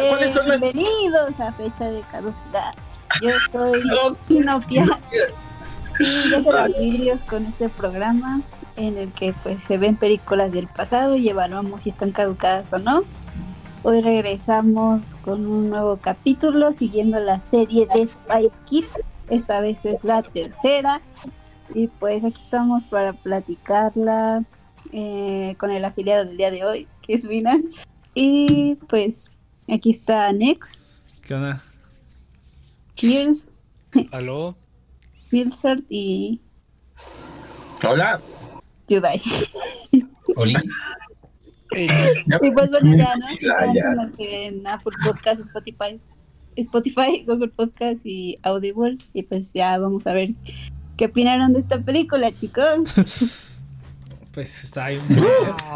Bienvenidos a Fecha de Caducidad. Yo soy Sinopia. y ya se los vidrios con este programa en el que pues se ven películas del pasado y evaluamos si están caducadas o no. Hoy regresamos con un nuevo capítulo siguiendo la serie de Spy Kids. Esta vez es la tercera. Y pues aquí estamos para platicarla eh, con el afiliado del día de hoy, que es Binance. Y pues aquí está Next. ¿Qué onda? Cheers. ¿Aló? Milsert y Hola. Yudai. Hola. Y pues bueno, ya, ¿no? Estamos en Apple Podcast, Spotify, Spotify, Google Podcast y Audible. Y pues ya vamos a ver qué opinaron de esta película, chicos. Pues está ahí.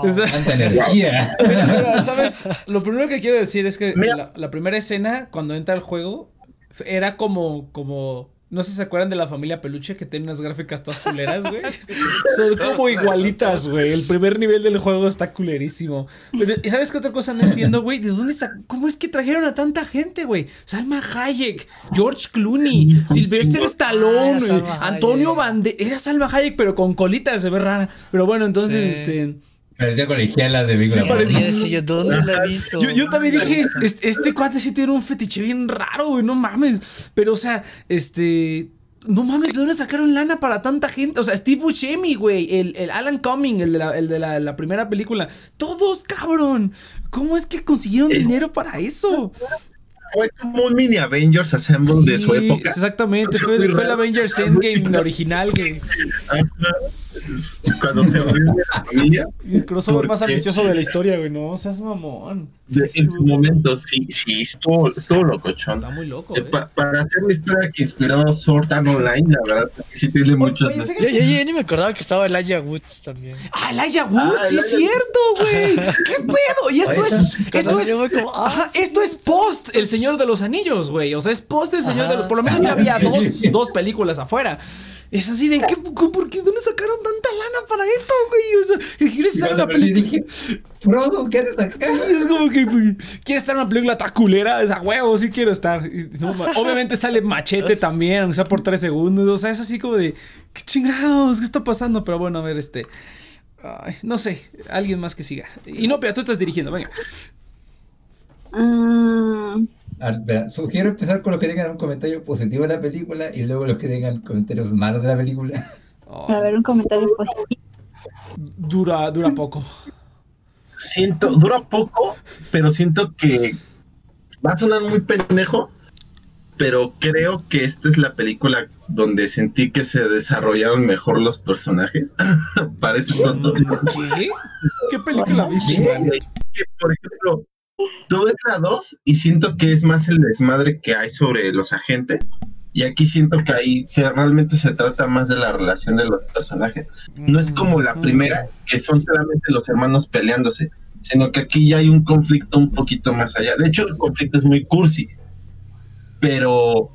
Tanta energía. ¿Sabes? Lo primero que quiero decir es que la, la primera escena, cuando entra al juego, era como, como no sé si se acuerdan de la familia Peluche que tiene unas gráficas todas culeras, güey. Son como igualitas, güey. El primer nivel del juego está culerísimo. Pero, ¿y sabes qué otra cosa no entiendo, güey? ¿De dónde está? ¿Cómo es que trajeron a tanta gente, güey? Salma Hayek, George Clooney, Sylvester Stallone, Ah, Antonio Bande. Era Salma Hayek, pero con colita, se ve rara. Pero bueno, entonces, Sí. este. Parecía colegiala de Big Sí, Brother. parecía- Oye, sí, yo, ¿dónde la he visto? Yo, yo también dije, este, este cuate sí tiene un fetiche bien raro, güey, no mames. Pero, o sea, este. No mames, ¿de dónde sacaron lana para tanta gente? O sea, Steve Buscemi, güey, el, el Alan Cumming, el de, la, el de la, la primera película. Todos, cabrón. ¿Cómo es que consiguieron Es- dinero para eso? Fue como un mini Avengers Assemble de su época. Exactamente, fue, fue el. Avengers Endgame la original, güey. Cuando se reúne la familia. El crossover más ambicioso de la historia, güey. No, seas mamón. de- en su momento, sí, sí, estuvo, estuvo locochón. Está muy loco, Eh, pa- para hacer la historia que inspiró Sword Art Online, la verdad, sí tiene muchos. oye, Yo, yo- yo ni me acordaba que estaba Elijah Woods también. Ah, Elijah Wood, Ah, sí es cierto, güey. ¿Qué pedo? Y esto Oye, es. Esto es. como, ah, ajá, esto es post El Señor de los Anillos, güey. O sea, es post El Señor de los. Por lo menos ya había dos, dos películas afuera. Es así de. ¿qué, ¿Por qué? ¿Dónde sacaron tanta lana para esto, güey? O sea, ¿quieres Y estar en cuando una película? dije, Frodo, ¿qué haces acá? Sí, es como que güey, ¿quieres estar en una película tan culera? Es a huevo, sí quiero estar. Y no, ma- obviamente sale machete también, aunque sea por tres segundos. O sea, es así como de, ¿qué chingados? ¿Qué está pasando? Pero bueno, a ver, este. ay, no sé, alguien más que siga. Y no, pero tú estás dirigiendo, venga. Ah, A ver, sugiero empezar con los que tengan un comentario positivo de la película y luego los que tengan comentarios malos de la película. Oh, para ver un comentario positivo. dura, dura poco. Siento, dura poco, pero siento que va a sonar muy pendejo, pero creo que esta es la película donde sentí que se desarrollaron mejor los personajes. Parece tonto. ¿Qué? ¿Qué película viste, Por ejemplo, tú ves la 2 y siento que es más el desmadre que hay sobre los agentes. Y aquí siento que ahí se, realmente se trata más de la relación de los personajes. No es como la primera, que son solamente los hermanos peleándose, sino que aquí ya hay un conflicto un poquito más allá. De hecho, el conflicto es muy cursi, pero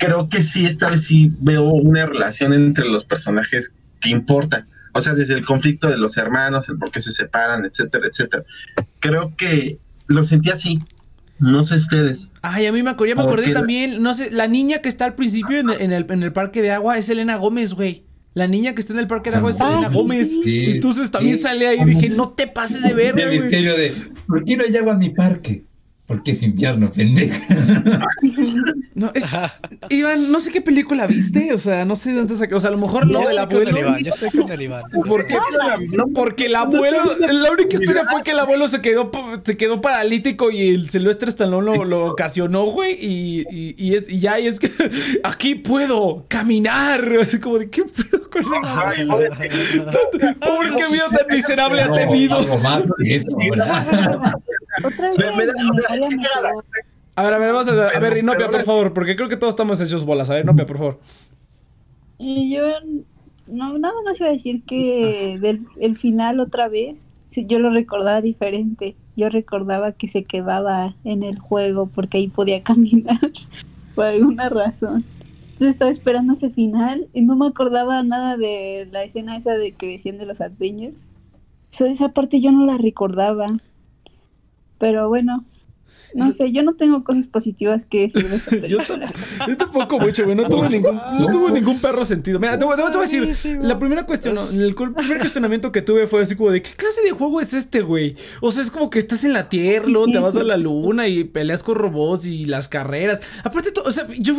creo que sí, esta vez sí veo una relación entre los personajes que importa. O sea, desde el conflicto de los hermanos, el por qué se separan, etcétera, etcétera. Creo que lo sentí así. No sé ustedes. Ay, a mí me acordé, ya me acordé también, no sé, la niña que está al principio en el, en el, en el parque de agua es Elena Gómez, güey. La niña que está en el parque de agua es Ah, Elena sí, Gómez. sí. Entonces también Sí. sale ahí y dije, no te pases de El güey. misterio de, ¿por qué no hay agua en mi parque? Porque es invierno, pendeja. No, es- Iván, no sé qué película viste, o sea, no sé de dónde saqué, o sea, a lo mejor con el abuelo. Iván, yo estoy con el Iván. ¿Por qué? Porque el abuelo, la única historia fue que el abuelo se quedó, se quedó paralítico y el Silvestre Stallone lo, lo ocasionó, güey, y, y, y es, y ya, y es que aquí puedo caminar, así como de, ¿qué pedo con el abuelo? Pobre, qué vida tan miserable ha No, tenido. Otra vez Me- me da- mi memoria me me da- jugó. A ver, a ver, vamos a, a ver, Inopia, por favor, porque creo que todos estamos hechos bolas. A ver, Inopia, por favor. Y yo no, nada más iba a decir que del el final otra vez, sí, yo lo recordaba diferente. Yo recordaba que se quedaba en el juego porque ahí podía caminar por alguna razón. Entonces estaba esperando ese final y no me acordaba nada de la escena esa de que decían de los Avengers. Esa, esa parte yo no la recordaba. Pero bueno, No sé, yo no tengo cosas positivas que decir de esta yo, película. yo tampoco mucho, güey. No tuvo ningún, no tuvo ningún perro sentido. Mira, te, voy- te voy a decir, la primera cuestión, el primer cuestionamiento que tuve fue así como de ¿qué clase de juego es este, güey? O sea, es como que estás en la tierra, luego te vas a la luna y peleas con robots y las carreras. Aparte, o sea, yo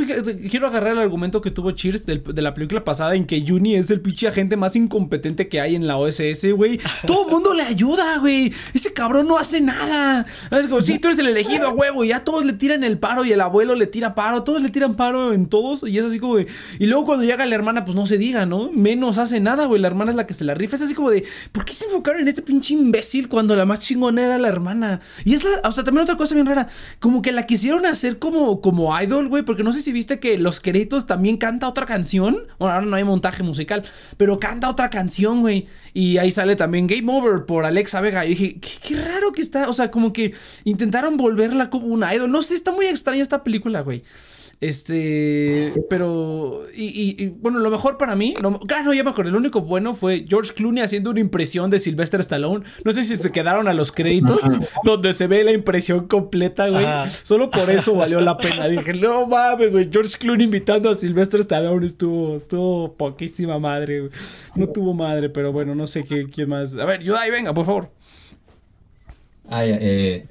quiero agarrar el argumento que tuvo Cheers del- de la película pasada en que Juni es el pinche agente más incompetente que hay en la OSS, güey. Todo el mundo le ayuda, güey. Ese cabrón no hace nada. Es como, sí, tú eres el elegido a huevo. Ya todos le tiran el paro y el abuelo le tira paro. Todos le tiran paro en todos. Y es así como de. Y luego cuando llega la hermana, pues no se diga, ¿no? Menos hace nada, güey. La hermana es la que se la rifa. Es así como de. ¿Por qué se enfocaron en este pinche imbécil cuando la más chingona era la hermana? Y es la. O sea, también otra cosa bien rara. Como que la quisieron hacer como, como idol, güey. Porque no sé si viste que los créditos también canta otra canción. Bueno, ahora no hay montaje musical. Pero canta otra canción, güey. Y ahí sale también Game Over por Alexa Vega. Y dije, qué, raro que está. O sea, como que intentaron volverla como una idol. No sé, está muy extraña esta película, güey. Este, pero, y, y- y, bueno, lo mejor para mí, lo, ah, no, ya me acordé, lo único bueno fue George Clooney haciendo una impresión de Sylvester Stallone. No sé si se quedaron a los créditos, donde se ve la impresión completa, güey. Ajá. Solo por eso valió la pena. Dije, no mames, güey, George Clooney invitando a Sylvester Stallone estuvo, estuvo poquísima madre, güey. No tuvo madre, pero bueno, no sé qué, quién más. A ver, Yudai, venga, por favor. Ah, ya, eh,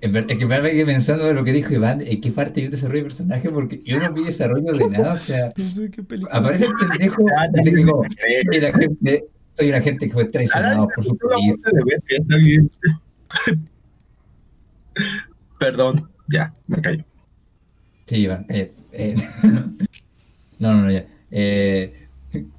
es que me quedé pensando de lo que dijo Iván, en qué parte yo desarrollo el personaje, porque yo no vi desarrollo de nada, o sea, aparece el pendejo, dice que como, que crees. soy la gente, soy una gente que fue traicionado por su país. de que. Perdón, ya, me callo. Sí, Iván, cállate. Eh, no, no, no, ya. Eh,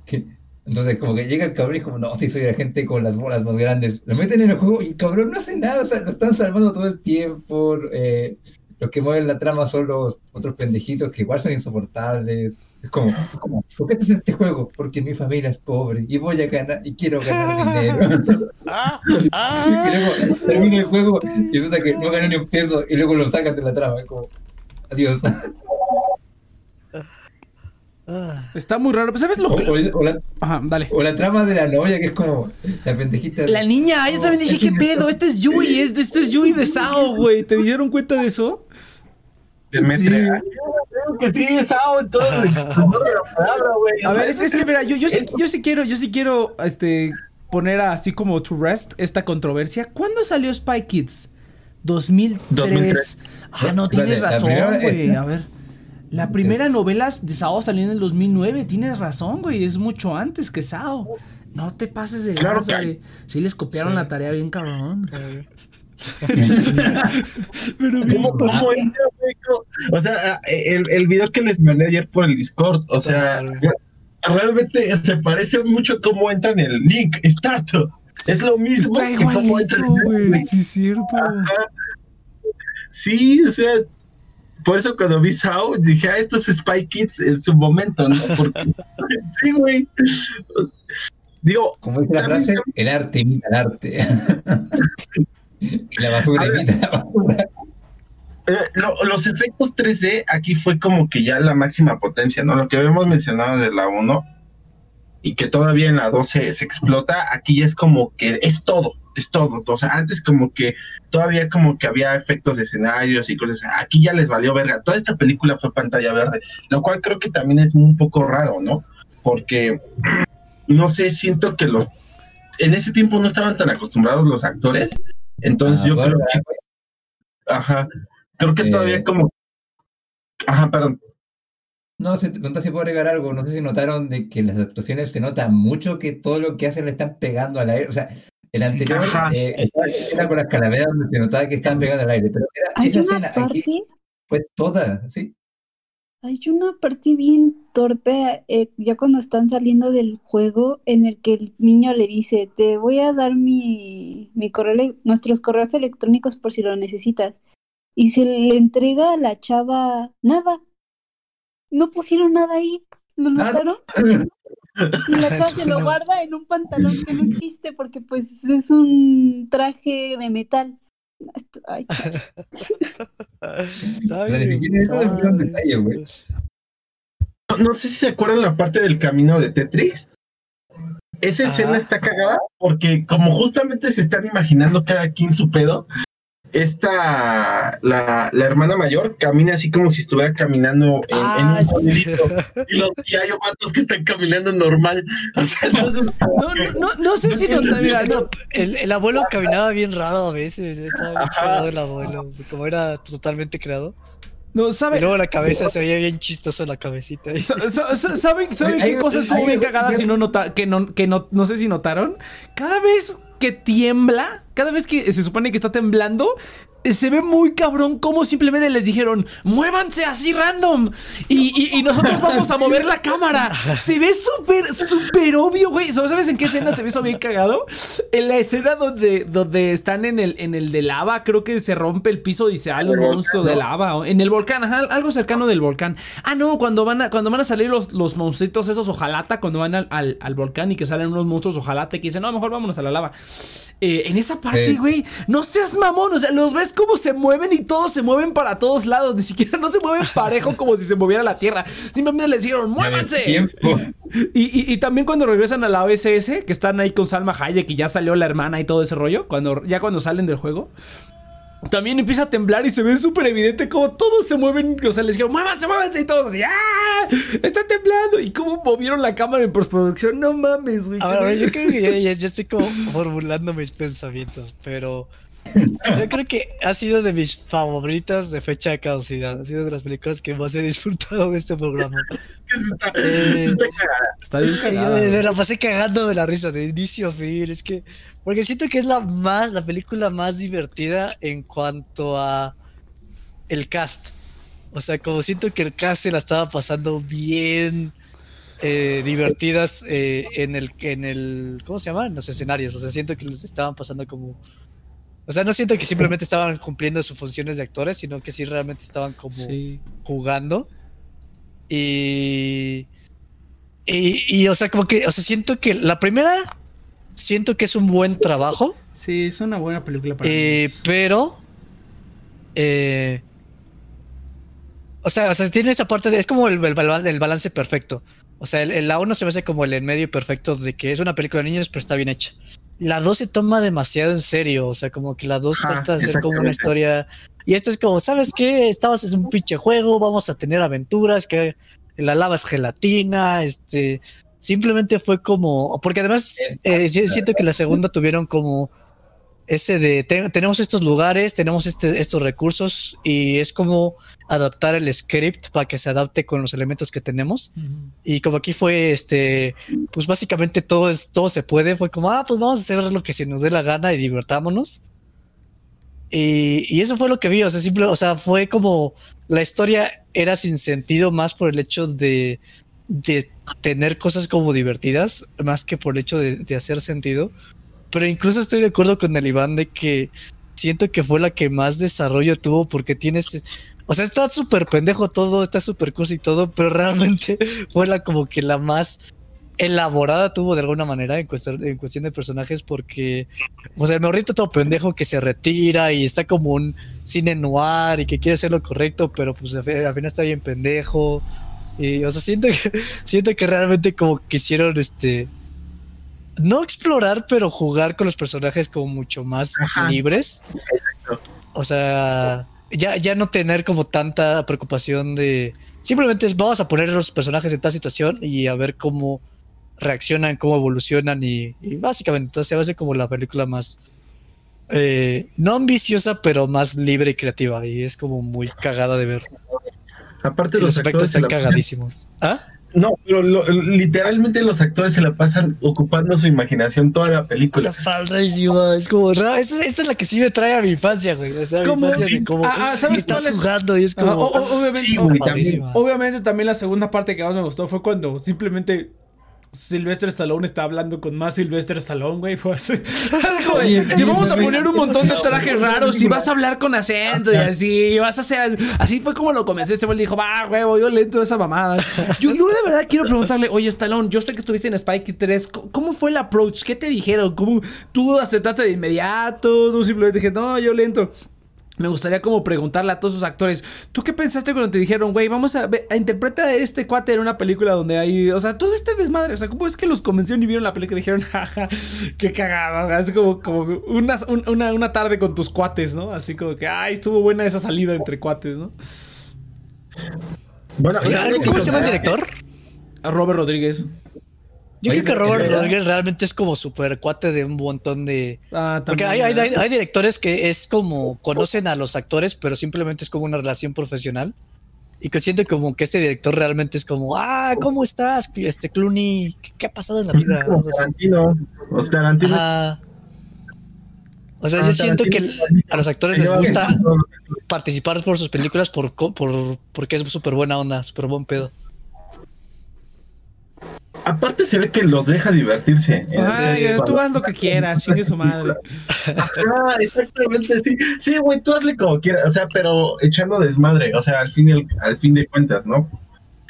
que- entonces, como que llega el cabrón y es como, no, sí, soy la gente con las bolas más grandes. Lo meten en el juego y el cabrón no hace nada, o sea, lo están salvando todo el tiempo. eh, los que mueven la trama son los otros pendejitos que igual son insoportables. Es como, como, ¿por qué en este juego? Porque mi familia es pobre y voy a ganar y quiero ganar dinero. Ah, y ah, luego termina el juego y resulta que no ganó ni un peso y luego lo sacan de la trama. Es como, adiós. ah. Está muy raro. ¿Sabes lo O, que.? o- o la, Ajá, dale. o la trama de la novia que es como la pendejita. La niña, yo también dije, ¿qué pedo? Este es Yui, es, este es Yui de Sao, güey. ¿Te dieron cuenta de eso? Sí. Creo que sí, es Sao en todo el de palabra, güey. A ver, es, es que mira, yo, yo, sí, yo sí quiero, yo sí quiero, este, poner así como to rest esta controversia. ¿Cuándo salió Spy Kids? 2003. 2003. Ah, no, tienes razón, güey. A ver. La primera novela de Sao salió en el 2009. Tienes razón, güey. Es mucho antes que Sao. No te pases de Claro lanza, güey. Sí les copiaron Sí. la tarea bien cabrón. Pero ¿Cómo, bien. cómo entra, güey? O sea, el, el video que les mandé ayer por el Discord, o sea, realmente se parece mucho cómo entra en el link, Start. Es lo mismo Está que cómo entra en güey. Sí, es cierto. Ajá. Sí, o sea, por eso cuando vi Sao dije, ah, esto es Spy Kids en su momento, ¿no? Porque, sí, güey. Digo, Como dice la También- frase, el arte imita el arte. y la basura imita la basura. Eh, lo- los efectos 3D aquí fue como que ya la máxima potencia, ¿no? Lo que habíamos mencionado de la 1 y que todavía en la 12 se explota, aquí ya es como que es todo, es todo. O sea, antes como que todavía como que había efectos de escenarios y cosas, aquí ya les valió verga. Toda esta película fue pantalla verde, lo cual creo que también es un poco raro, ¿no? Porque, no sé, siento que los... En ese tiempo no estaban tan acostumbrados los actores, entonces Ah, yo bueno, creo que... Ajá. Creo que Eh, todavía como. Ajá, perdón. No sé, no sé si puedo agregar algo. No sé si notaron de que en las actuaciones se nota mucho que todo lo que hacen le están pegando al aire. O sea, el anterior Ajá. eh, era con las calaveras donde se notaba que estaban pegando al aire. Pero era- Hay esa una escena aquí fue toda, ¿sí? hay una parte bien torpe, eh, ya cuando están saliendo del juego, en el que el niño le dice, te voy a dar mi, mi correo, nuestros correos electrónicos por si lo necesitas. Y se le entrega a la chava nada. No pusieron nada ahí. ¿Lo notaron? Y la chava se lo guarda en un pantalón que no existe porque pues es un traje de metal. Ay. No, no sé si se acuerdan la parte del camino de Tetris. Esa escena está cagada porque, como justamente se están imaginando cada quien su pedo, esta, la, la, hermana mayor camina así como si estuviera caminando en, Ah, en un pueblito. Y, los, y hay vatos que están caminando normal. O sea, no, No, no, no, no sé si no, mira, no, El, el abuelo caminaba bien raro a veces. Estaba bien el abuelo. Como era totalmente creado. no, luego la cabeza se veía bien chistoso la cabecita. Sa- sa- sa- ¿Saben, saben qué cosa estuvo bien cagada si no nota, que no, que no, no sé si notaron? Cada vez que tiembla, cada vez que se supone que está temblando, se ve muy cabrón como simplemente les dijeron, muévanse así random. Y, y- y nosotros vamos a mover la cámara. Se ve súper, súper obvio, güey. ¿Sabes en qué escena se ve eso bien cagado? En la escena donde, donde están en el, en el de lava, creo que se rompe el piso y se sale un monstruo de lava. En el volcán, ajá, algo cercano del volcán. Ah, no, cuando van a, cuando van a salir los, los monstruitos esos ojalata, cuando van al, al, al volcán y que salen unos monstruos ojalata que dicen, no, mejor vámonos a la lava. Eh, en esa parte, Sí. güey, no seas mamón, o sea, los ves como se mueven y todos se mueven para todos lados, ni siquiera no se mueven parejo como si se moviera la tierra. Simplemente les dijeron, ¡muévanse! Y, y- y también cuando regresan a la OSS, que están ahí con Salma Hayek y ya salió la hermana y todo ese rollo, cuando, ya cuando salen del juego, también empieza a temblar y se ve súper evidente como todos se mueven, o sea, les dijeron, muévanse, muévanse y todos así, ¡ah! Está temblando. Y cómo movieron la cámara en postproducción, no mames, güey. A se ver, a ve- ver, yo creo que ya, ya- ya estoy como formulando mis pensamientos, pero yo creo que ha sido de mis favoritas de fecha de caducidad. Ha sido de las películas que más he disfrutado de este programa. está, Eh, está bien cagada. me, la pasé cagando de la risa de inicio a fin. Es que, porque siento que es la más, la película más divertida en cuanto a el cast. O sea, como siento que el cast se la estaba pasando bien eh, divertidas eh, en el, en el, ¿cómo se llama? En los escenarios. O sea, siento que les estaban pasando como, o sea, no siento que simplemente estaban cumpliendo sus funciones de actores, sino que sí realmente estaban como Sí. jugando. Y, y, y, o sea, como que, o sea, siento que la primera, siento que es un buen trabajo, Sí, es una buena película para eh, pero, eh, o sea, o sea, tiene esa parte, es como el, el balance perfecto. O sea, el, el- la 1 se me hace como el en medio perfecto de que es una película de niños, pero está bien hecha. La 2 se toma demasiado en serio, o sea, como que la 2 Ajá, trata de ser como una historia. Y esta es como, ¿sabes qué? Estabas en un pinche juego, vamos a tener aventuras, que la lava es gelatina, este. Simplemente fue como. Porque además, eh, siento que la segunda tuvieron como ese de te- tenemos estos lugares, tenemos este, estos recursos y es como adaptar el script para que se adapte con los elementos que tenemos. Y como aquí fue este, pues básicamente todo es, todo se puede, fue como, ah, pues vamos a hacer lo que se nos dé la gana y divertámonos. Y, y eso fue lo que vi, o sea, simple, o sea, fue como la historia era sin sentido más por el hecho de, de tener cosas como divertidas, más que por el hecho de, de hacer sentido. Pero incluso estoy de acuerdo con el Iván de que siento que fue la que más desarrollo tuvo porque tienes, o sea, está súper pendejo todo, está súper cursi y todo, pero realmente fue la como que la más elaborada tuvo de alguna manera en cuestión, en cuestión de personajes porque, o sea, el morrito todo pendejo que se retira y está como un cine noir y que quiere hacer lo correcto, pero pues al final está bien pendejo. Y, o sea, siento que, siento que realmente como quisieron, este, no explorar, pero jugar con los personajes como mucho más Ajá. libres. Exacto. O sea, ya, ya no tener como tanta preocupación de. Simplemente es, vamos a poner a los personajes en tal situación y a ver cómo reaccionan, cómo evolucionan y, y básicamente entonces se hace como la película más. eh, no ambiciosa, pero más libre y creativa. Y es como muy cagada de ver. Aparte Y los, los efectos están cagadísimos. ¿Ah? No, pero lo- literalmente los actores se la pasan ocupando su imaginación toda la película. Está padrísima, Es como. ra- Esta, esta es la que sí me trae a mi infancia, güey. O sea, a mi ¿Cómo? infancia Sí. de cómo. Ah, ah, ¿sabes que estás es? jugando y es Ah, como. o- o- obviamente, Sí, güey, también. Obviamente también la segunda parte que más me gustó fue cuando simplemente Sylvester Stallone está hablando con más Sylvester Stallone, güey. Fue así. Te vamos a poner un montón de trajes raros y vas a hablar con acento y así, vas a hacer. Así fue como lo comenzó. Este güey dijo, va, huevo, yo le entro a esa mamada. Yo, yo de verdad quiero preguntarle, oye, Stallone, yo sé que estuviste en Spike 3. ¿cómo- ¿Cómo fue el approach? ¿Qué te dijeron? ¿Cómo tú aceptaste de inmediato? Tú simplemente dije, no, yo le entro. Me gustaría como preguntarle a todos sus actores, ¿tú qué pensaste cuando te dijeron, güey, vamos a, a interpretar a este cuate en una película donde hay, o sea, todo este desmadre, o sea, ¿cómo es que los convencieron y vieron la película y dijeron, jaja, qué cagado, es como, como una, una, una, tarde con tus cuates, ¿no? Así como que, ay, estuvo buena esa salida entre cuates, ¿no? Bueno, ¿cómo se llama el director? Robert Rodríguez. Yo creo que Robert Rodríguez realmente es como super cuate de un montón de. Ah, porque hay, hay, directores que es como conocen a los actores, pero simplemente es como una relación profesional. Y que siento como que este director realmente es como, ah, ¿cómo estás? Este Clooney, ¿qué, ha pasado en la vida? Tarantino, Tarantino. O sea, yo ah, siento que a los actores les gusta participar por sus películas por, por, porque es súper buena onda, súper buen pedo. Aparte se ve que los deja divertirse. Ay, tú haz lo que quieras, chingue su madre. Ah, exactamente, sí. Sí, güey, tú hazle como quieras, o sea, pero echando desmadre, o sea, al fin, al fin de cuentas, ¿no?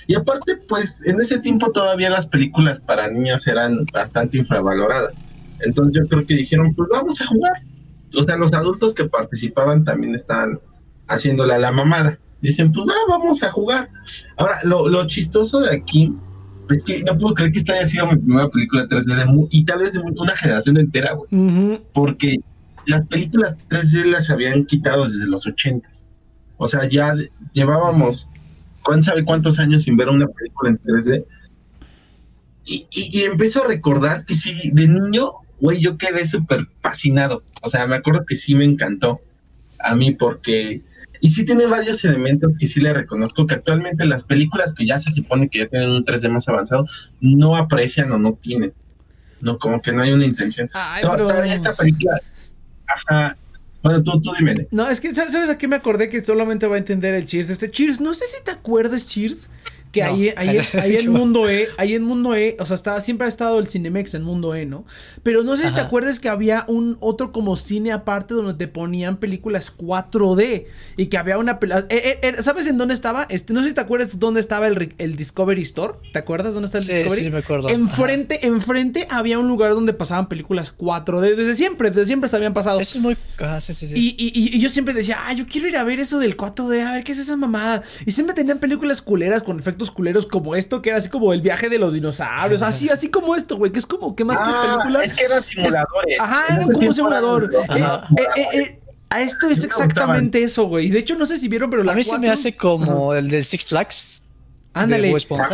Y aparte, pues, en ese tiempo todavía las películas para niñas eran bastante infravaloradas. Entonces yo creo que dijeron, pues vamos a jugar. O sea, los adultos que participaban también estaban haciéndole a la mamada. Dicen, pues va, vamos a jugar. Ahora, lo, lo chistoso de aquí es que no puedo creer que esta haya sido mi primera película 3D de y tal vez de una generación entera, güey. Porque las películas 3D las habían quitado desde los 80 O sea, ya llevábamos, ¿cuánto sabe cuántos años sin ver una película en 3D? Y, y, empiezo a recordar que sí, de niño, güey, yo quedé súper fascinado. O sea, me acuerdo que sí me encantó a mí porque y sí tiene varios elementos que sí le reconozco que actualmente las películas que ya se supone que ya tienen un 3D más avanzado no aprecian o no tienen. No, como que no hay una intención. Todavía esta película. Ajá. Bueno, tú, tú dime. No, es que, ¿sabes a qué me acordé que solamente va a entender el Cheers? Este Cheers, no sé si te acuerdas, Cheers, que ahí, ahí, ahí, en Mundo E, ahí en Mundo E, o sea, está, siempre ha estado el Cinemex en Mundo E, ¿no? Pero no sé si te acuerdas que había un otro como cine aparte donde te ponían películas 4D y que había una película... Eh, eh, eh, ¿Sabes en dónde estaba? Este, no sé si te acuerdas dónde estaba el, el Discovery Store. ¿Te acuerdas dónde está el Discovery? Sí, me acuerdo. Enfrente, enfrente había un lugar donde pasaban películas 4D. Desde siempre, desde siempre se habían pasado. Eso es muy... Ah, sí, sí, y, y, y, yo siempre decía, ah, yo quiero ir a ver eso del 4D, a ver qué es esa mamada. Y siempre tenían películas culeras con efectos culeros como esto, que era así como el viaje de los dinosaurios, así, así como esto, güey, que es como que más que ah, película. Es que eran simuladores. ajá, era como un simulador. Eh, eh, eh, a esto es exactamente eso, güey. De hecho, no sé si vieron, pero la A mí se me hace como el del Six Flags. Ándale.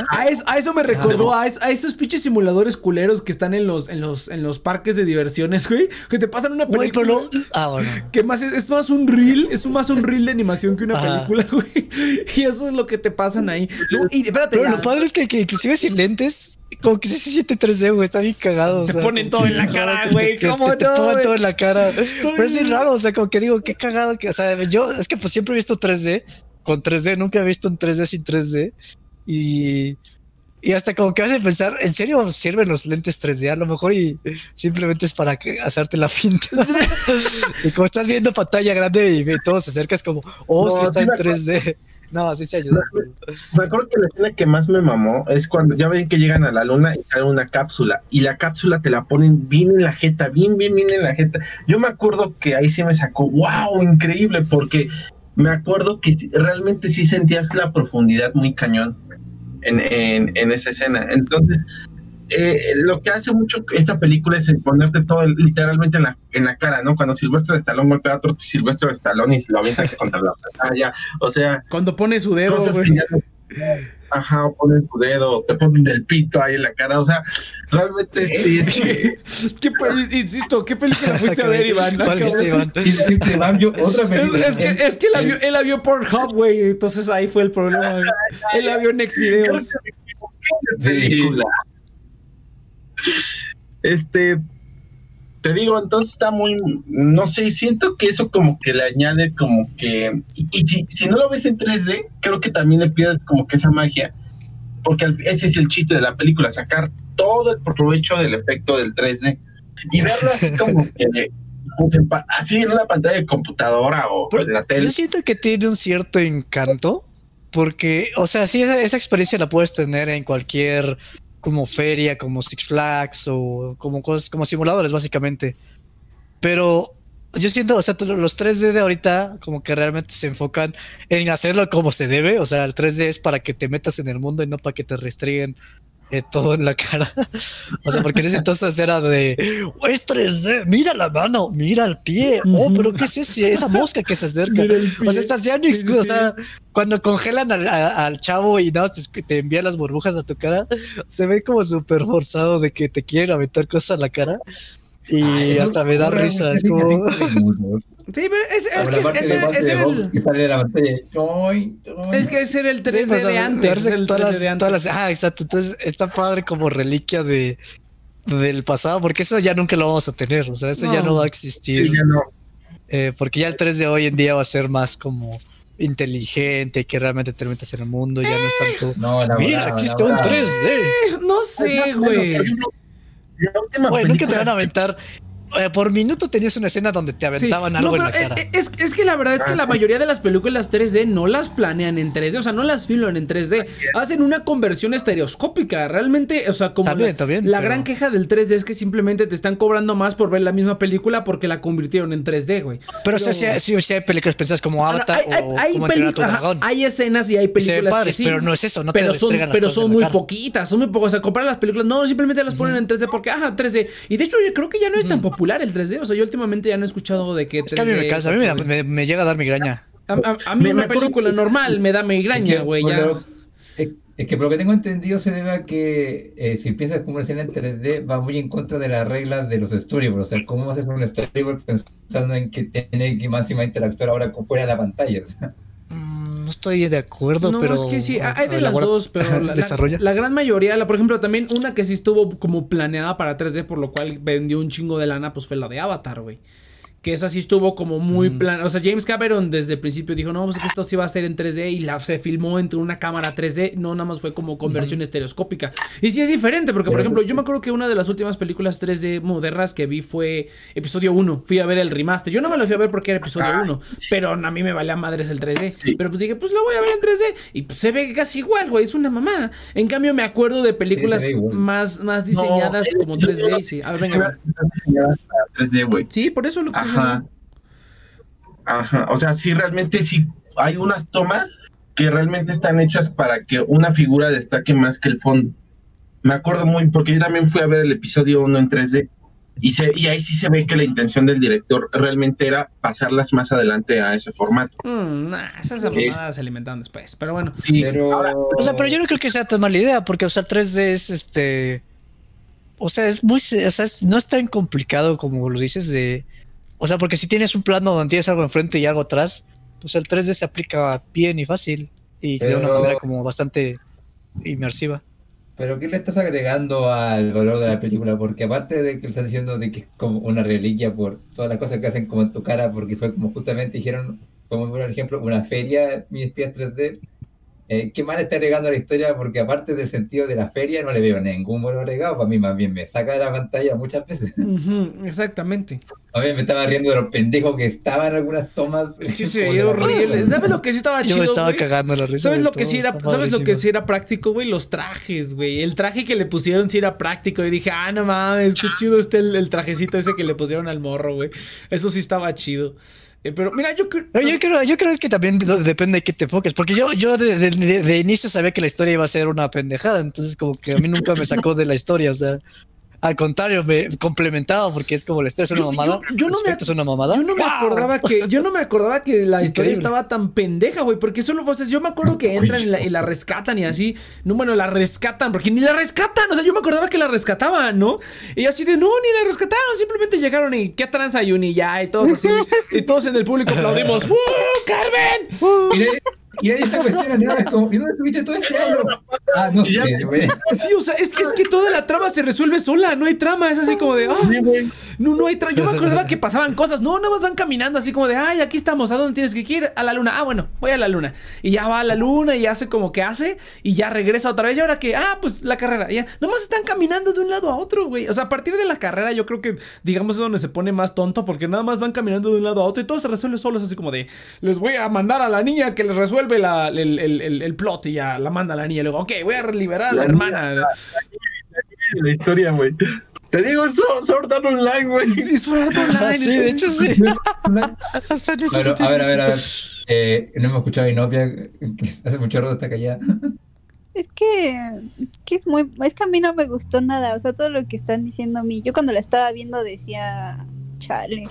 A eso, me recordó a, esos pinches simuladores culeros que están en los, en los, en los parques de diversiones, güey. Que te pasan una película. Ah, bueno. Que más es, más un reel, es más un reel de animación que una película, güey. Y eso es lo que te pasan ahí. y espérate. Pero lo padre es que, que, inclusive sin lentes, como que se siente 3D, güey. Está bien cagado. Te ponen todo en la cara, güey. ¿Cómo te, ponen todo en la cara. Pero es bien raro, o sea, como que digo, qué cagado que, o sea, yo es que pues siempre he visto 3D con 3D, nunca he visto un 3D sin 3D. Y, y hasta como que hace pensar, ¿en serio sirven los lentes 3D? A lo mejor y simplemente es para que, hacerte la finta. y como estás viendo pantalla grande y, todo se acerca, es como, oh, sí está en 3D. No, así se ayuda. Me acuerdo que la escena que más me mamó es cuando ya ven que llegan a la luna y sale una cápsula y la cápsula te la ponen bien en la jeta, bien, bien, bien en la jeta. Yo me acuerdo que ahí sí me sacó, wow, increíble, porque me acuerdo que realmente sí sentías la profundidad muy cañón en, en, esa escena. Entonces, eh, lo que hace mucho esta película es ponerte todo literalmente en la, en la cara, ¿no? Cuando Silvestre de Stallone golpea a otro Silvestre de Stallone y lo avienta contra la pantalla, o sea... Cuando pone su dedo, Ajá, o ponen tu dedo, te ponen el pito ahí en la cara, o sea, realmente sí, es ¿Qué, insisto, ¿qué película fuiste a ver, Iván? ¿Cuál viste, Iván? otra película. Es, que, es que él la vio, él la vio Pornhub, güey, entonces ahí fue el problema. Él la vio en Next Videos. Película. Este, te digo, entonces está muy, no sé, siento que eso como que le añade como que, y, si, no lo ves en 3D, creo que también le pierdes como que esa magia, porque ese es el chiste de la película, sacar todo el provecho del efecto del 3D y verlo así como que... Pues, así en una pantalla de computadora o en la tele. Yo siento que tiene un cierto encanto, porque, o sea, sí, esa experiencia la puedes tener en cualquier como feria, como Six Flags o como cosas, como simuladores básicamente. Pero yo siento, o sea, los 3D de ahorita como que realmente se enfocan en hacerlo como se debe, o sea, el 3D es para que te metas en el mundo y no para que te restringen eh, todo en la cara. o sea, porque en ese entonces era de, es 3D, mira la mano, mira el pie, oh, pero ¿qué es ese? Esa mosca que se acerca. O sea, estás ya o sea, cuando congelan al, chavo y nada, te, te envían las burbujas a tu cara, se ve como súper forzado de que te quieren aventar cosas a la cara. Y hasta me da risa. Es como. Sí, pero es, es, que ese, ese era el... Es que ese era el 3D pues, de antes. El 3D de antes. ah, exacto. Entonces está padre como reliquia de del pasado, porque eso ya nunca lo vamos a tener. O sea, eso ya no va a existir. Sí, ya no. Eh, porque ya el 3 de hoy en día va a ser más como inteligente, que realmente te metas en el mundo, ya no es tanto. No, la Mira, existe un 3D. No sé, güey. Güey, nunca te van a aventar eh, por minuto tenías una escena donde te aventaban algo en la cara. Eh, es, es, que la verdad es que la mayoría de las películas 3D no las planean en 3D, o sea, no las filman en 3D. Hacen una conversión estereoscópica. Realmente, o sea, como la, la gran queja del 3D es que simplemente te están cobrando más por ver la misma película porque la convirtieron en 3D, güey. Pero, o sea, si, hay películas pensadas como Avatar hay, o hay, como hay escenas y hay películas que sí. Pero no es eso, no pero son, Pero son muy poquitas, son muy pocas. O sea, comprar las películas, no, simplemente las ponen en 3D porque, ajá, 3D. Y de hecho, yo creo que ya no es tan popular el 3D. O sea, yo últimamente ya no he escuchado de que 3D. Es que a mí me cansa, a mí me, llega a dar migraña. A, mí una película normal me da migraña, güey. Es que por lo que tengo entendido se debe a que eh, si piensas como escena en 3D va muy en contra de las reglas de los storyboards. O sea, ¿cómo haces un storyboard pensando en que tiene que más y más interactuar ahora con fuera de la pantalla? no estoy de acuerdo, no, pero. es que sí, hay de las dos, pero la, la, gran mayoría, la, por ejemplo, también una que sí estuvo como planeada para 3D, por lo cual vendió un chingo de lana, pues fue la de Avatar, güey que esa sí estuvo como muy plan. O sea, James Cameron desde el principio dijo, no, pues que esto sí va a ser en 3D y la, se filmó entre una cámara 3D, no nada más fue como conversión estereoscópica. Y sí es diferente, porque por ejemplo, yo me acuerdo que una de las últimas películas 3D modernas que vi fue episodio 1. Fui a ver el remaster. Yo no me lo fui a ver porque era episodio 1, ah, pero a mí me valía madres el 3D. Pero pues dije, pues lo voy a ver en 3D y pues se ve casi igual, güey, es una mamá. En cambio, me acuerdo de películas más, más diseñadas como 3D. Sí, a ver, venga. 3D, güey. Sí, por eso lo que Ajá. Ajá. O sea, sí, realmente sí hay unas tomas que realmente están hechas para que una figura destaque más que el fondo. Me acuerdo muy, porque yo también fui a ver el episodio 1 en 3D y, se, y ahí sí se ve que la intención del director realmente era pasarlas más adelante a ese formato. Mm, esas abonadas se alimentaron después, pero bueno. Sí, pero... o sea, pero yo no creo que sea tan mala idea, porque, o sea, 3D es este o sea, es muy, o sea, no es tan complicado como lo dices de, o sea, porque si tienes un plano donde tienes algo enfrente y algo atrás, pues el 3D se aplica bien y fácil y de una manera como bastante inmersiva. Pero ¿qué le estás agregando al valor de la película? Porque aparte de que estás diciendo de que es como una reliquia por todas las cosas que hacen como en tu cara, porque fue como justamente dijeron, como por ejemplo, una feria, mis espías 3D, eh, qué mal está agregando a la historia, porque aparte del sentido de la feria, no le veo ningún buen agregado. Para mí, más bien me saca de la pantalla muchas veces. exactamente. A mí me estaba riendo de los pendejos que estaban algunas tomas. Es que se veía horrible. ¿Sabes lo que sí estaba chido? Yo me estaba cagando la risa. ¿Sabes lo que sí era, ¿sabes lo que sí era práctico, güey? Los trajes, güey. El traje que le pusieron sí era práctico. Y dije, ah, no mames, qué chido está el, el trajecito ese que le pusieron al morro, güey. Eso sí estaba chido. Eh, pero mira, yo creo. Yo creo, yo creo que también depende de qué te enfoques. Porque yo, yo de, de, inicio sabía que la historia iba a ser una pendejada. Entonces, como que a mí nunca me sacó de la historia. O sea, al contrario, me complementaba porque es como la historia es una mamada. Yo, no me, es una mamada. Yo no me acordaba que, yo no me acordaba que la historia estaba tan pendeja, güey. Porque solo fue, yo me acuerdo que entran y la, rescatan y así. No, bueno, la rescatan, porque ni la rescatan. O sea, yo me acordaba que la rescataban, ¿no? Y así de no, ni la rescataron. Simplemente llegaron y qué tranza y ya, y todos así. y todos en el público aplaudimos. ¡Uh, Carmen! Y ahí está cuestiona nada, como, ¿y dónde estuviste todo este año? Ah, no sé, güey. Sí, o sea, es que, es que toda la trama se resuelve sola, no hay trama, es así como de, ah, no, no hay trama. Yo me acordaba que pasaban cosas, no, nada más van caminando así como de, ay, aquí estamos, ¿a dónde tienes que ir? A la luna. Ah, bueno, voy a la luna. Y ya va a la luna y hace como que hace y ya regresa otra vez. Y ahora que, ah, pues la carrera, ya, nomás están caminando de un lado a otro, güey. O sea, a partir de la carrera, yo creo que, digamos, es donde se pone más tonto porque nada más van caminando de un lado a otro y todo se resuelve solo, es así como de, les voy a mandar a la niña que les resuelve la, el, el, el, plot y ya la manda a la niña. Y luego, ok, voy a liberar a la, hermana. La, historia, güey. Te digo, eso, Sword Art Online, güey. Sí, Sword Art Online. Sí, de hecho sí. Bueno, a ver, a ver, a ver. Eh, no hemos escuchado a Inopia, que hace mucho rato está callada. Es que, que es muy, es que a mí no me gustó nada, o sea, todo lo que están diciendo a mí, yo cuando la estaba viendo decía, chale,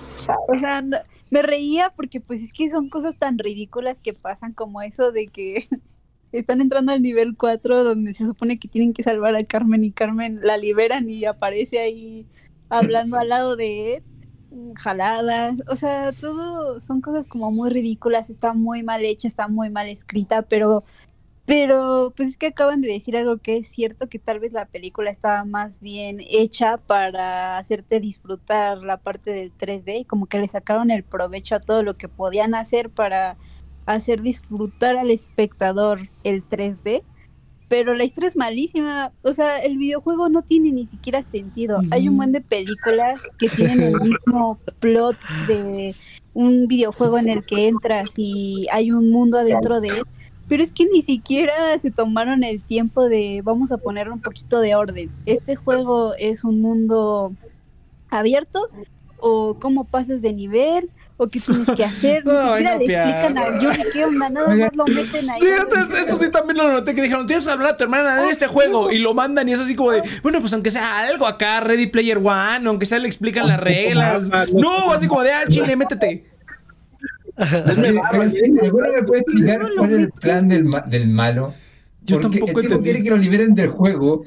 o sea, no- me reía porque pues es que son cosas tan ridículas que pasan como eso de que están entrando al nivel 4 donde se supone que tienen que salvar a Carmen y Carmen la liberan y aparece ahí hablando al lado de él, jaladas, o sea, todo son cosas como muy ridículas, está muy mal hecha, está muy mal escrita, pero pero pues es que acaban de decir algo que es cierto, que tal vez la película estaba más bien hecha para hacerte disfrutar la parte del 3D y como que le sacaron el provecho a todo lo que podían hacer para hacer disfrutar al espectador el 3D. Pero la historia es malísima, o sea, el videojuego no tiene ni siquiera sentido. Hay un buen de películas que tienen el mismo plot de un videojuego en el que entras y hay un mundo adentro de él, pero es que ni siquiera se tomaron el tiempo de vamos a poner un poquito de orden. Este juego es un mundo abierto o cómo pasas de nivel o qué tienes que hacer. Ni Ay, siquiera no, le Pia. explican a Yuri qué onda, nada más lo meten ahí. Sí, esto, esto sí también lo noté que dijeron, tienes que hablar a tu hermana en este juego y lo mandan y es así como de, bueno, pues aunque sea algo acá, Ready Player One, aunque sea le explican las reglas. No, así como de, ah, chile, métete. ¿Alguno me puede explicar cuál es el plan del, ma- del malo? Yo Porque tampoco el tipo entendí. quiere que lo liberen del juego,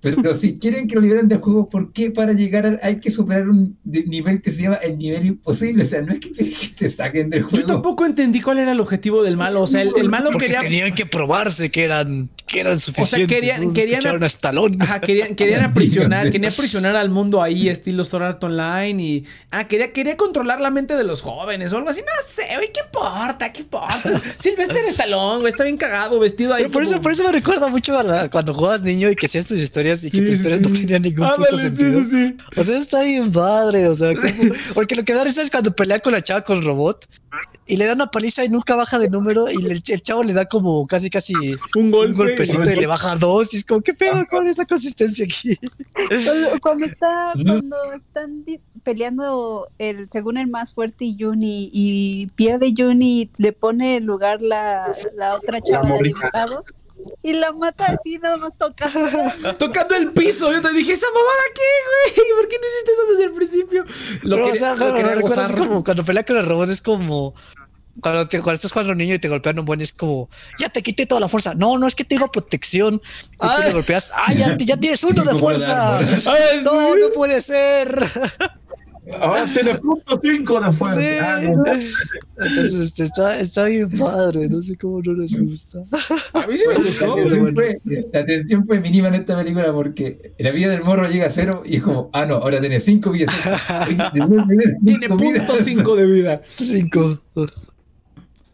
pero si quieren que lo liberen del juego, ¿por qué para llegar al, hay que superar un nivel que se llama el nivel imposible? O sea, no es que que te saquen del Yo juego. tampoco entendí cuál era el objetivo del malo. O sea, el, el malo Porque quería. tenían que probarse que eran, que eran suficientes. querían- ¿no? querían- Escucharon a Stallone. Ajá, querían, querían aprisionar, querían aprisionar al mundo ahí, estilo Sword Art Online y... Ah, quería, quería controlar la mente de los jóvenes o algo así. No sé, güey, ¿qué importa? ¿Qué importa? Sylvester Stallone, güey, está bien cagado, vestido ahí Pero por eso, por eso me recuerda mucho a la- cuando jugabas niño y que hacías tus historias y Sí, que tus historias sí. no tenían ningún Ándale, puto sentido. sí. O sea, está bien padre, o sea, como- porque lo que da risa es cuando pelea con la chava con el robot y le da una paliza y nunca baja de número y le- el chavo le da como casi casi Un golpe. Y le baja dos y es como, ¿qué pedo? ¿Cuál es la consistencia aquí? Cuando, cuando está, cuando están peleando el según el más fuerte y Juni y pierde Juni le pone en lugar la, la otra chava la de dibujado, y la mata así nada más toca. Tocando el piso. Yo te dije, ¿esa mamada qué, güey? ¿Por qué no hiciste eso desde el principio? Lo Pero, que, o sea, lo así como cuando pelea con el robot es como cuando, te, cuando estás jugando niño y te golpean un buen es como ya te quité toda la fuerza. No, no es que tengo protección. Y tú Ay. le golpeas. Ah, ya, ya tienes uno de fuerza. Ay, No, sí. no puede ser. Ahora tiene punto 5 de fuerza. Sí. Ah, no. Entonces este, está, está bien padre. No sé cómo no les gusta. A mí sí me La gustó. Pero tensión, bueno. fue, la tensión fue mínima en esta película porque la vida del morro llega a cero y es como, ah, no, ahora tiene cinco vidas. Tiene cinco punto cinco de vida. Cinco.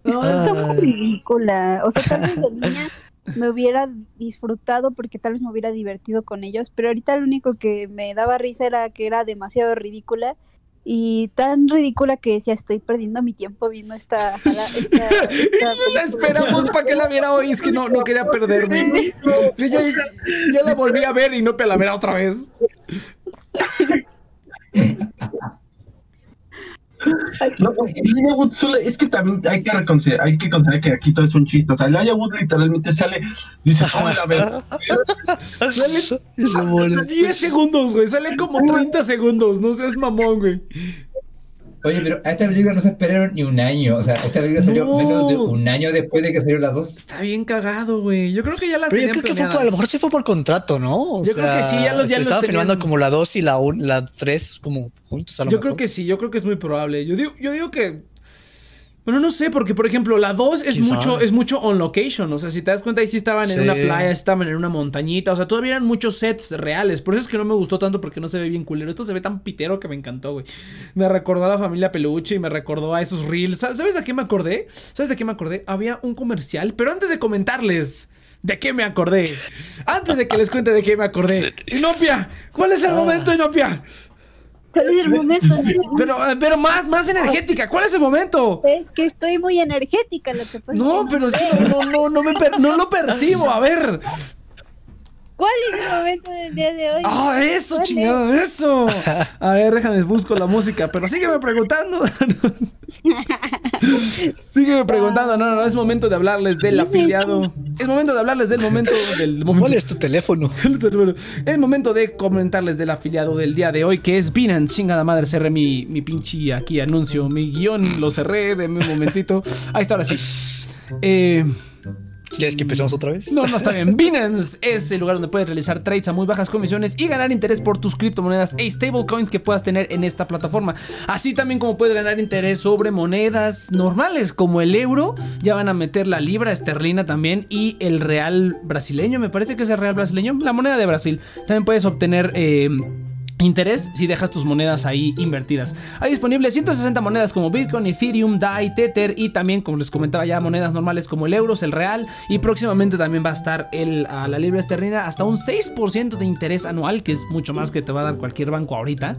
No, Ah. son muy ridículas. O sea, tal vez de niña me hubiera disfrutado porque tal vez me hubiera divertido con ellos, pero ahorita lo único que me daba risa era que era demasiado ridícula y tan ridícula que decía estoy perdiendo mi tiempo viendo esta, jala- esta, esta La película". esperamos para que la viera hoy. Es que no, no quería perderme. Sí, yo, yo la volví a ver y no la verá otra vez. No, Elijah Wood solo- es que también hay que considerar, hay que considerar que aquí todo es un chiste. O sea, el Elijah Wood literalmente sale, dice, hola, ver. Sale Y se muere. 10 segundos, güey. Sale como 30 segundos. No seas mamón, güey. Oye, pero a esta película no se esperaron ni un año. O sea, esta película salió No. menos de un año después de que salió las dos. Está bien cagado, güey. Yo creo que ya las Pero yo creo que fue por, a lo mejor sí fue por contrato, ¿no? O Yo creo que sí, ya los- ya los Estaban tenían. filmando como la 2 y la 1, la 3 como juntos a lo Yo mejor. creo que sí, yo creo que es muy probable. Yo digo, yo digo que. Bueno, no sé, porque por ejemplo, la 2 es ¿Quién mucho, es mucho on location. O sea, si te das cuenta, ahí sí estaban en una playa, estaban en una montañita. O sea, todavía eran muchos sets reales. Por eso es que no me gustó tanto porque no se ve bien culero. Esto se ve tan pitero que me encantó, güey. Me recordó a la familia Peluche y me recordó a esos reels. ¿Sabes sabes de qué me acordé? ¿Sabes de qué me acordé? Había un comercial, pero antes de comentarles. ¿De qué me acordé? Antes de que les cuente de qué me acordé. Inopia, ¿cuál es el momento, Inopia? ¿Cuál es el momento en el que- Pero, eh, pero más, más energética. ¿Cuál es el momento? Es que estoy muy energética, lo que pasa No, que pero es que no, no, no, me per- no lo percibo. A ver. ¿Cuál es el momento del día de hoy? ¡Ah, eso, chingado, eso! A ver, déjame, busco la música, pero sígueme preguntando. sígueme preguntando, no, no, es momento de hablarles del afiliado. Es momento de hablarles del momento del momento. ¿Cuál es tu teléfono? es momento de comentarles del afiliado del día de hoy, que es Binance. Chingada madre, cerré mi, mi pinche aquí anuncio, mi guion, lo cerré, de un momentito. Ahí está, ahora sí. Eh. ¿Quieres que empecemos otra vez? No, no está bien. Binance es el lugar donde puedes realizar trades a muy bajas comisiones y ganar interés por tus criptomonedas e stablecoins que puedas tener en esta plataforma. Así también como puedes ganar interés sobre monedas normales como el euro. Ya van a meter la libra esterlina también y el real brasileño. Me parece que es el real brasileño. La moneda de Brasil. También puedes obtener... Eh, interés si dejas tus monedas ahí invertidas. Hay disponibles 160 monedas como Bitcoin, Ethereum, DAI, Tether y también, como les comentaba ya, monedas normales como el euro, el real y próximamente también va a estar el, a la libra esterlina hasta un 6% de interés anual, que es mucho más que te va a dar cualquier banco ahorita.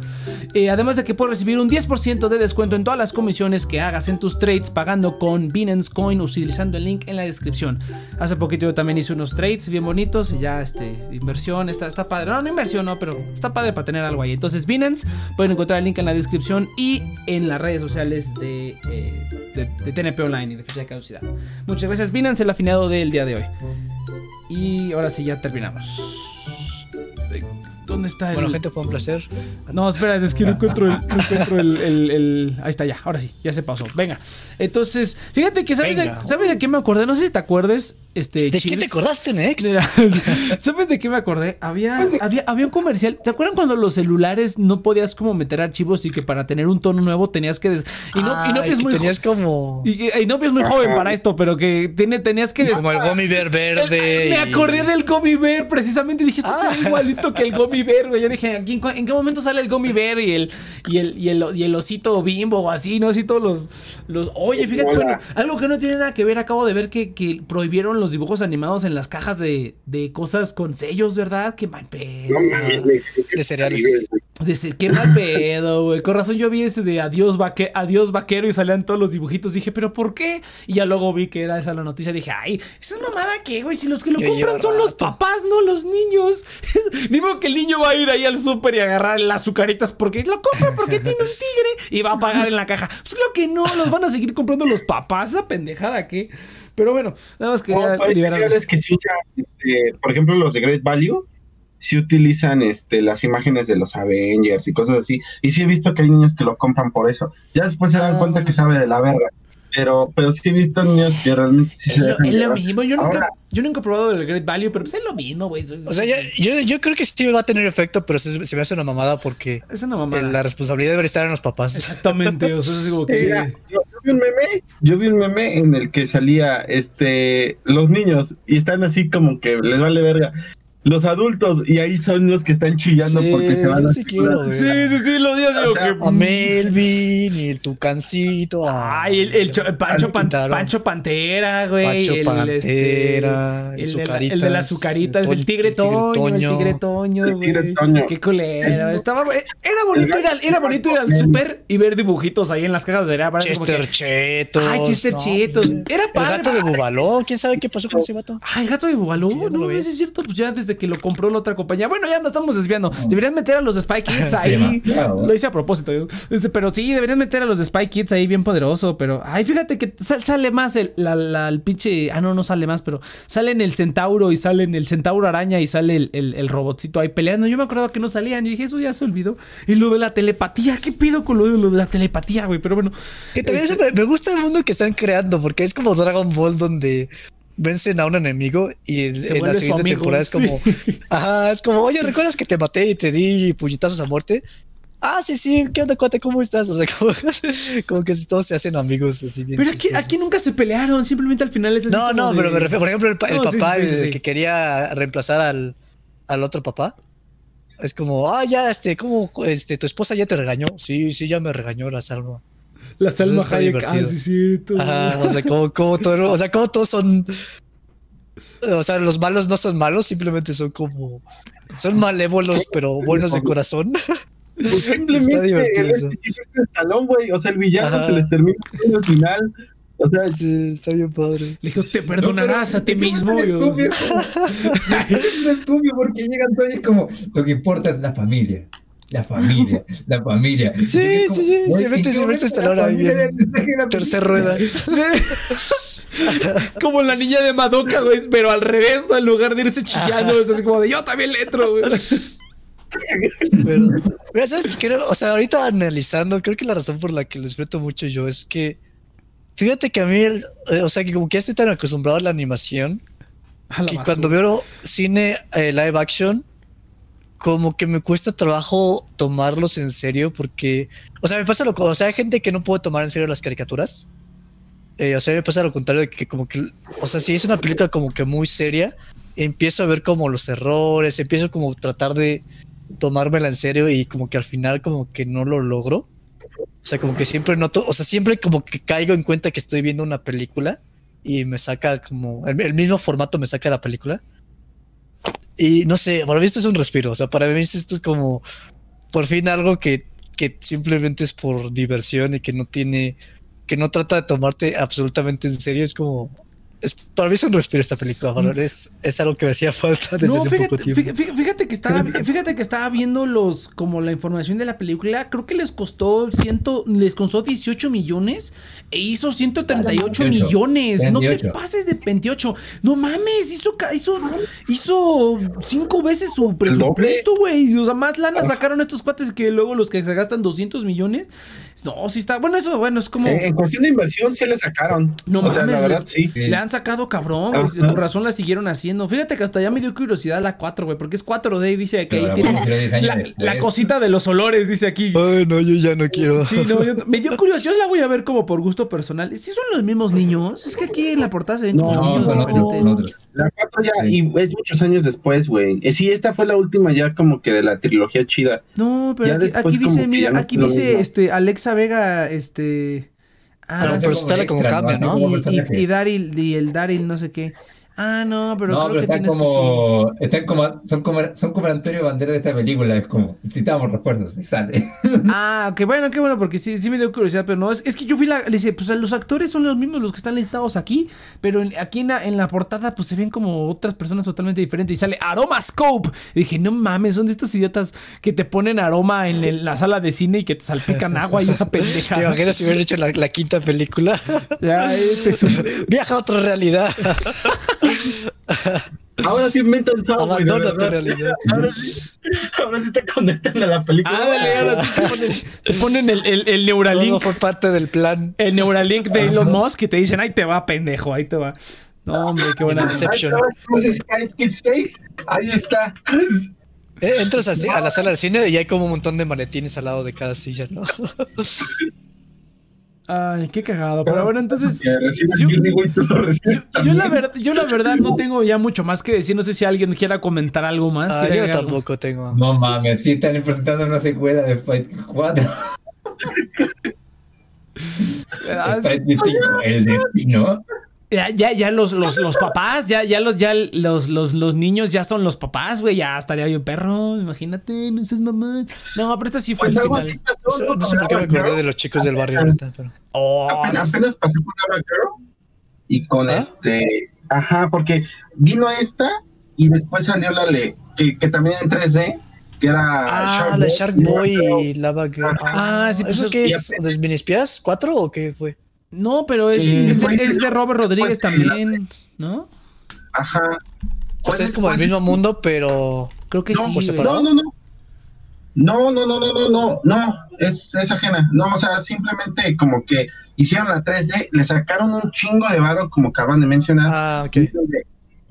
Eh, además de que puedes recibir un 10% de descuento en todas las comisiones que hagas en tus trades pagando con Binance Coin utilizando el link en la descripción. Hace poquito yo también hice unos trades bien bonitos y ya este, inversión, está, está padre. No, no inversión, no, pero está padre para tener algo ahí. Entonces, Binance, pueden encontrar el link en la descripción y en las redes sociales de, eh, de, TNP Online y de fecha de caducidad. Muchas gracias, Binance, el afinado del día de hoy. Y ahora sí, ya terminamos. ¿Dónde está el.? Bueno, gente, fue un placer. No, espera, es que no encuentro el. No encuentro el, Ahí está, ya, ahora sí, ya se pasó. Venga. Entonces, fíjate que, ¿sabes, de, ¿sabes de qué me acordé? No sé si te acuerdes. Este, ¿De qué te acordaste, Nex? ¿Sabes de qué me acordé? Había, había, había un comercial. ¿Te acuerdan cuando los celulares no podías como meter archivos y que para tener un tono nuevo tenías que. Y no, y no es muy tenías como. Y, y no es muy joven para esto, pero que tiene, tenías que. Como el Gummy Bear verde. me acordé del Gummy Bear precisamente. Dije, esto es ah. igualito que el Gummy Bear, güey. Yo dije, ¿en, ¿en, qué momento sale el Gummy Bear y el, y el, y el, y el osito bimbo o así, no? Así todos los. los... Oye, fíjate, bueno, algo que no tiene nada que ver. Acabo de ver que, que prohibieron los dibujos animados en las cajas de, de cosas con sellos, ¿verdad? Qué mal pedo. de cereales. De qué mal pedo, güey. Con razón yo vi ese de adiós, vaque adiós vaquero y salían todos los dibujitos. Dije, ¿pero por qué? Y ya luego vi que era esa la noticia. Dije, ay, esa mamada qué, güey. Si los que lo compran son los papás, no los niños. Ni modo que el niño va a ir ahí al súper y agarrar las azucaritas porque lo compra porque tiene un tigre y va a pagar en la caja. Pues creo que no, los van a seguir comprando los papás. Esa pendejada que. Pero bueno, nada más quería no, liberar. Es que si usa, este, por ejemplo, los de Great Value, si utilizan este, las imágenes de los Avengers y cosas así. Y sí he visto que hay niños que lo compran por eso. Ya después se dan cuenta que ah. sabe de la verga. Pero, pero sí he visto niños que realmente sí se Es lo mismo, yo nunca, yo nunca he probado el Great Value, pero pues es lo mismo, güey. O sea, yo, yo, creo que sí va a tener efecto, pero se, me hace una mamada porque es una mamada. la responsabilidad debe estar en los papás. Exactamente, o sea, es como que... yo, vi un meme, yo vi un meme en el que salía este los niños y están así como que les vale verga los adultos y ahí son los que están chillando porque se van a sí, sí, sí, sí, los días digo que a Melvin y el tucancito ay el, el, Pancho, Pancho Pantera güey Pancho el, Pantera este, el, el, de, las azucaritas el tigre Toño el tigre Toño güey. Qué culero estaba era bonito ir al, era bonito ir al super y ver dibujitos ahí en las cajas de cereal Chester Chetos ay Chester Chetos era padre el gato de Bubaló quién sabe qué pasó con ese gato ay el gato de Bubaló no es cierto pues ya desde que lo compró la otra compañía. Bueno, ya nos estamos desviando. Deberían meter a los Spy Kids ahí. lo hice a propósito. Este, pero sí, deberían meter a los Spy Kids ahí bien poderoso. Pero, ay, fíjate que sale más el, la, el pinche. Ah, no, no sale más, pero sale en el Centauro y sale en el Centauro Araña y sale el, el, robotcito ahí peleando. Yo me acordaba que no salían y dije, eso ya se olvidó. Y lo de la telepatía, ¿qué pido con lo de, lo de la telepatía, güey? Pero bueno. Que también este me gusta el mundo que están creando porque es como Dragon Ball donde vencen a un enemigo y en la siguiente temporada es como, ajá, es como, oye, ¿recuerdas que te maté y te di puñetazos a muerte? Ah, sí, sí, ¿qué onda, cuate? ¿Cómo estás? O sea, como, que todos se hacen amigos así bien. Pero aquí, aquí, nunca se pelearon, simplemente al final es así No, no, pero me refiero, por ejemplo, el, papá, el, que quería reemplazar al, al otro papá. Es como, ah, ya, este, ¿cómo, este, tu esposa ya te regañó? Sí, sí, ya me regañó la salva. La Salma Hayek, ah, sí, cierto. Ajá, o sea, como, como, todo, o sea, como todos son. O sea, los malos no son malos, simplemente son como. Son malévolos, pero buenos de corazón. Pues simplemente Está divertido eso. Salón, güey. O sea, el villano se les termina al final. O sea, Sí, está bien padre. Le dijo, te perdonarás a ti mismo. Es Yo- estúpido porque llegan todos y es como, lo que importa es la familia. La familia, la familia. Sí, como, sí, sí, güey, se mete ¿y qué Sylvester honesta Stallone la ahí bien. Tercer rueda. como la niña de Madoka, güey, pero al revés, ¿no? En lugar de irse chillando, es así como de yo también le entro, güey. Pero, mira, ¿sabes qué? O sea, ahorita analizando, creo que la razón por la que lo disfruto mucho yo es que, fíjate que a mí, el- eh, o sea, que como que ya estoy tan acostumbrado a la animación, A la que basura. cuando veo cine eh, live action, como que me cuesta trabajo tomarlos en serio porque, o sea, me pasa lo, o sea, hay gente que no puede tomar en serio las caricaturas. Eh, o sea, me pasa lo contrario de que como que, o sea, si es una película como que muy seria, empiezo a ver como los errores, empiezo como a tratar de tomármela en serio y como que al final como que no lo logro. O sea, como que siempre noto, o sea, siempre como que caigo en cuenta que estoy viendo una película y me saca como el mismo formato me saca la película. Y no sé, para mí esto es un respiro. O sea, para mí esto es como por fin algo que, que simplemente es por diversión y que no tiene, que no trata de tomarte absolutamente en serio. Es como, es, para mí es un respiro esta película. mí es, es algo que me hacía falta desde No, hace fíjate, poco tiempo. fíjate, fíjate que estaba, fíjate que estaba viendo los, como la información de la película, creo que les costó ciento, les costó 18 millones e hizo 138 28. millones. No te 28. pases de 28. No mames, hizo, hizo, hizo cinco veces su presupuesto, güey. O sea, más lana sacaron estos cuates que luego los que se gastan 200 millones. No, sí está, bueno, eso, bueno, es como... en, en cuestión de inversión sí le sacaron. No o sea, mames, la verdad, les- sí. Le han sacado cabrón, güey. Con razón la siguieron haciendo. Fíjate que hasta ya me dio curiosidad la 4, güey. Porque es 4D y dice que ahí tiene bueno, pero 10 años la, cosita de los olores, dice aquí. Ay, no, yo ya no quiero. Sí, no, yo- me dio curiosidad. Yo la voy a ver como por gusto personal. ¿Sí son los mismos niños? Es que aquí en la portada se ven No, como No, niños diferentes. La 4 ya, Sí. y es muchos años después, güey. Eh, Sí, esta fue la última ya como que de la trilogía chida. No, pero Ya aquí, después aquí dice, mira, aquí dice este Alexa Vega, este. Pero Ah, pues como extra, cambia, ¿no? ¿no? Como y, y, y Daryl, y el Daryl, no sé qué. Ah, no, pero no, creo pero que están tienes que sí. como, están como, son como, son como Antonio Bandera de esta película, es como, necesitamos refuerzos, y sale. Ah, qué bueno, qué bueno, porque sí, sí me dio curiosidad, pero no, es, es que yo vi la, le dice, pues los actores son los mismos los que están listados aquí, pero en- aquí en la, en la portada pues se ven como otras personas totalmente diferentes y sale Aroma Scope. Y dije, no mames, son de estos idiotas que te ponen aroma en, el- la sala de cine y que te salpican agua y esa pendeja. ¿Te imaginas si hubieran hecho la, la quinta película? Ya, este es un- Viaja a otra realidad. Ahora sí inventan software, de Abandona tu realidad. Ahora sí, ahora sí te conectan a la película. Ándale, ahora sí te ponen, te ponen el, el, el Todo Neuralink, fue parte del plan. el Neuralink de Elon Musk y te dicen, ahí te va, pendejo, ahí te va. No, hombre, qué buena. Ahí Inception. está, ¿cómo se Skype Kids 6? Ahí está. Eh, Entras así a la sala de cine y hay como un montón de maletines al lado de cada silla, ¿no? Ay, qué cagado. Pero bueno, entonces. Yo- la verdad, yo la verdad no tengo ya mucho más que decir. No sé si alguien quiera comentar algo más. Ah, ¿Quiere yo algo? tampoco tengo. No mames, sí están presentando una secuela de Spike 4. Ah, Spike 5, el destino. Ya, ya, ya los, los, los papás, ya, ya los, ya los, los, los niños ya son los papás, güey. Ya estaría bien perro. Imagínate, no seas mamá. No, pero este sí fue el Pues algo final. No, no sé por qué me acordé de los chicos del barrio ahorita, pero. Oh, Apenas, apenas pasé con Ava Girl y con ¿Ah? este. Ajá, porque vino esta y después salió la le que, que también en 3D, que era Ah, la Shark Boy y Lava Girl. Ah, sí, pues ¿Eso es- qué es? ¿De mini espías? ¿Cuatro o qué fue? No, pero es, Eh, es, de, es de Robert Rodríguez también, ¿no? Ajá. O sea, es como el mismo mundo, pero. Creo que No, sí. separado. No, no, no. No, no, no, no, no, no, no, es, es ajena. No, o sea, simplemente como que hicieron la 3D, le sacaron un chingo de varo, como acaban de mencionar. Ah, ok.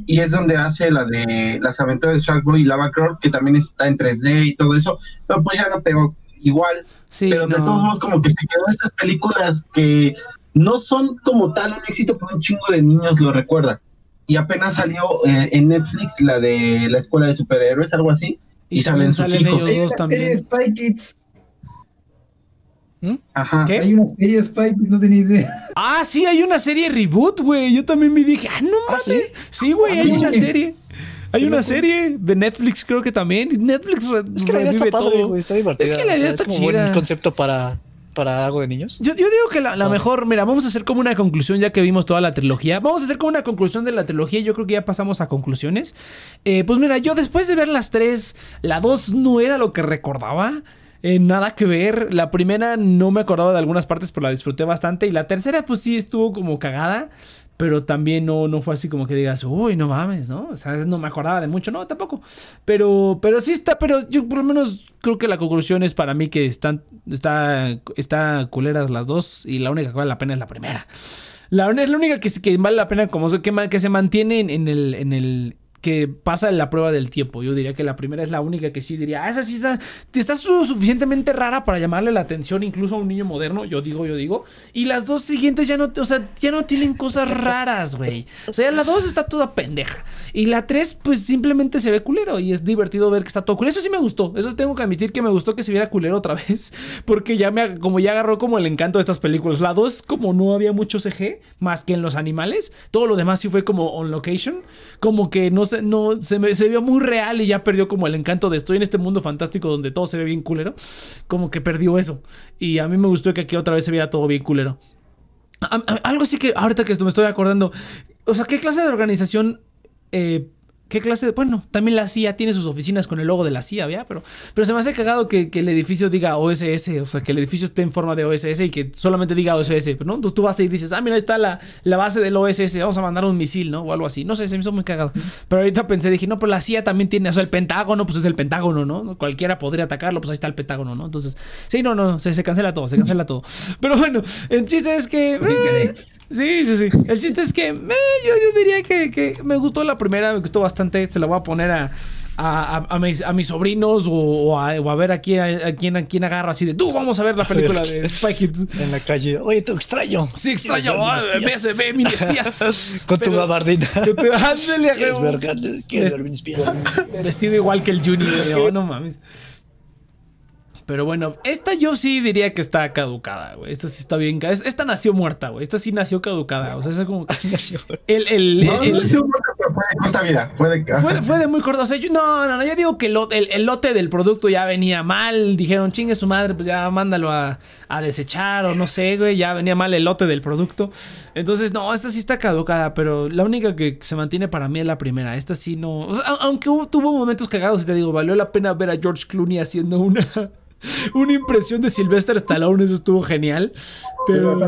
Y es donde- hace la de las aventuras de Shark Boy y Lava Girl, que también está en 3D y todo eso. Pero pues ya no pegó igual. Sí, pero de no. todos modos, como que se quedó estas películas que no son como tal un éxito, pero un chingo de niños lo recuerdan. Y apenas salió eh, en Netflix la de la escuela de superhéroes, algo así. Y, salen sus salen hijos. ellos Hay dos una serie de también. Spy Kids. Ajá. ¿Qué? Hay una serie de Spy Kids, no tenía idea. Ah, sí, hay una serie reboot, güey. Yo también me dije, ah, no ¿Ah, sí? mames. Sí, güey, hay Ah, una sí. serie. Hay una serie de Netflix, creo que también. Netflix re- Es que la idea está padre, todo. güey, está divertida. Es que la idea o sea, está como buen chida. concepto para, para algo de niños? Yo, digo que la, mejor, mira, vamos a hacer como una conclusión ya que vimos toda la trilogía. Vamos a hacer como una conclusión de la trilogía. Yo creo que ya pasamos a conclusiones. Eh, pues mira, yo después de ver las tres, la dos no era lo que recordaba. Eh, nada que ver. La primera no me acordaba de algunas partes, pero la disfruté bastante. Y la tercera, pues sí estuvo como cagada. Pero también no, no fue así como que digas, uy, no mames, ¿no? O sea, no me acordaba de mucho, no, tampoco. Pero, pero sí está, pero yo por lo menos creo que la conclusión es para mí que están, está, está culeras las dos y la única que vale la pena es la primera. La, es la única que, que vale la pena como que, que se mantiene en el, en el, que pasa la prueba del tiempo. Yo diría que la primera es la única que sí diría, ah, esa sí está, está suficientemente rara para llamarle la atención incluso a un niño moderno, yo digo, yo digo. Y las dos siguientes ya no, o sea, ya no tienen cosas raras, güey. O sea, la dos está toda pendeja. Y la tres, pues simplemente se ve culero y es divertido ver que está todo culero. Eso sí me gustó, eso tengo que admitir que me gustó que se viera culero otra vez, porque ya me, como ya agarró como el encanto de estas películas. La dos, como no había mucho CG, más que en los animales, todo lo demás sí fue como on location, como que no no, se, me, se vio muy real y ya perdió como el encanto de estoy en este mundo fantástico donde todo se ve bien culero. Como que perdió eso. Y a mí me gustó que aquí otra vez se viera todo bien culero. algo sí que ahorita que me estoy acordando. O sea, ¿qué clase de organización eh, ¿Qué clase de.? Bueno, también la CIA tiene sus oficinas con el logo de la CIA, ¿ya? Pero, pero se me hace cagado que, el edificio diga OSS, o sea, que el edificio esté en forma de OSS y que solamente diga OSS, ¿no? Entonces tú vas y dices, ah, mira, ahí está la, la base del OSS, vamos a mandar un misil, ¿no? O algo así. No sé, se me hizo muy cagado. Pero ahorita pensé, dije, no, pues la CIA también tiene, o sea, el Pentágono, pues es el Pentágono, ¿no? Cualquiera podría atacarlo, pues ahí está el Pentágono, ¿no? Entonces, sí, no, no, se, se cancela todo, se cancela todo. Pero bueno, el chiste es que. Eh, sí, sí, sí. El chiste es que eh, yo, yo diría que, que me gustó la primera, me gustó bastante, se la voy a poner a, a, mis, a mis, sobrinos o, a, ver a quién, a, quién, a quién agarra así de tú vamos a ver la película de Spy Kids. En la calle, oye, tú extraño. Sí, extraño. Ve, ve, mini espías. Con tu gabardina. ¿Quieres ver, ¿Quieres ver espías? Vestido igual que el Junior. no mames. Pero bueno, esta yo sí diría que está caducada, güey. Esta sí está bien. Esta nació muerta, güey. Esta sí nació caducada. O sea, es como que nació. El, el, no, el, nació muerta, pero fue de corta vida. Fue de, fue, de muy corta. O sea, yo, no, no, no. Yo digo que el, lote del producto ya venía mal. Dijeron, chingue su madre, pues ya mándalo a, a desechar o no sé, güey. Ya venía mal el lote del producto. Entonces, no, esta sí está caducada. Pero la única que se mantiene para mí es la primera. Esta sí no. O sea, aunque tuvo momentos cagados, y te digo, valió la pena ver a George Clooney haciendo una una impresión de Sylvester Stallone, eso estuvo genial. Pero,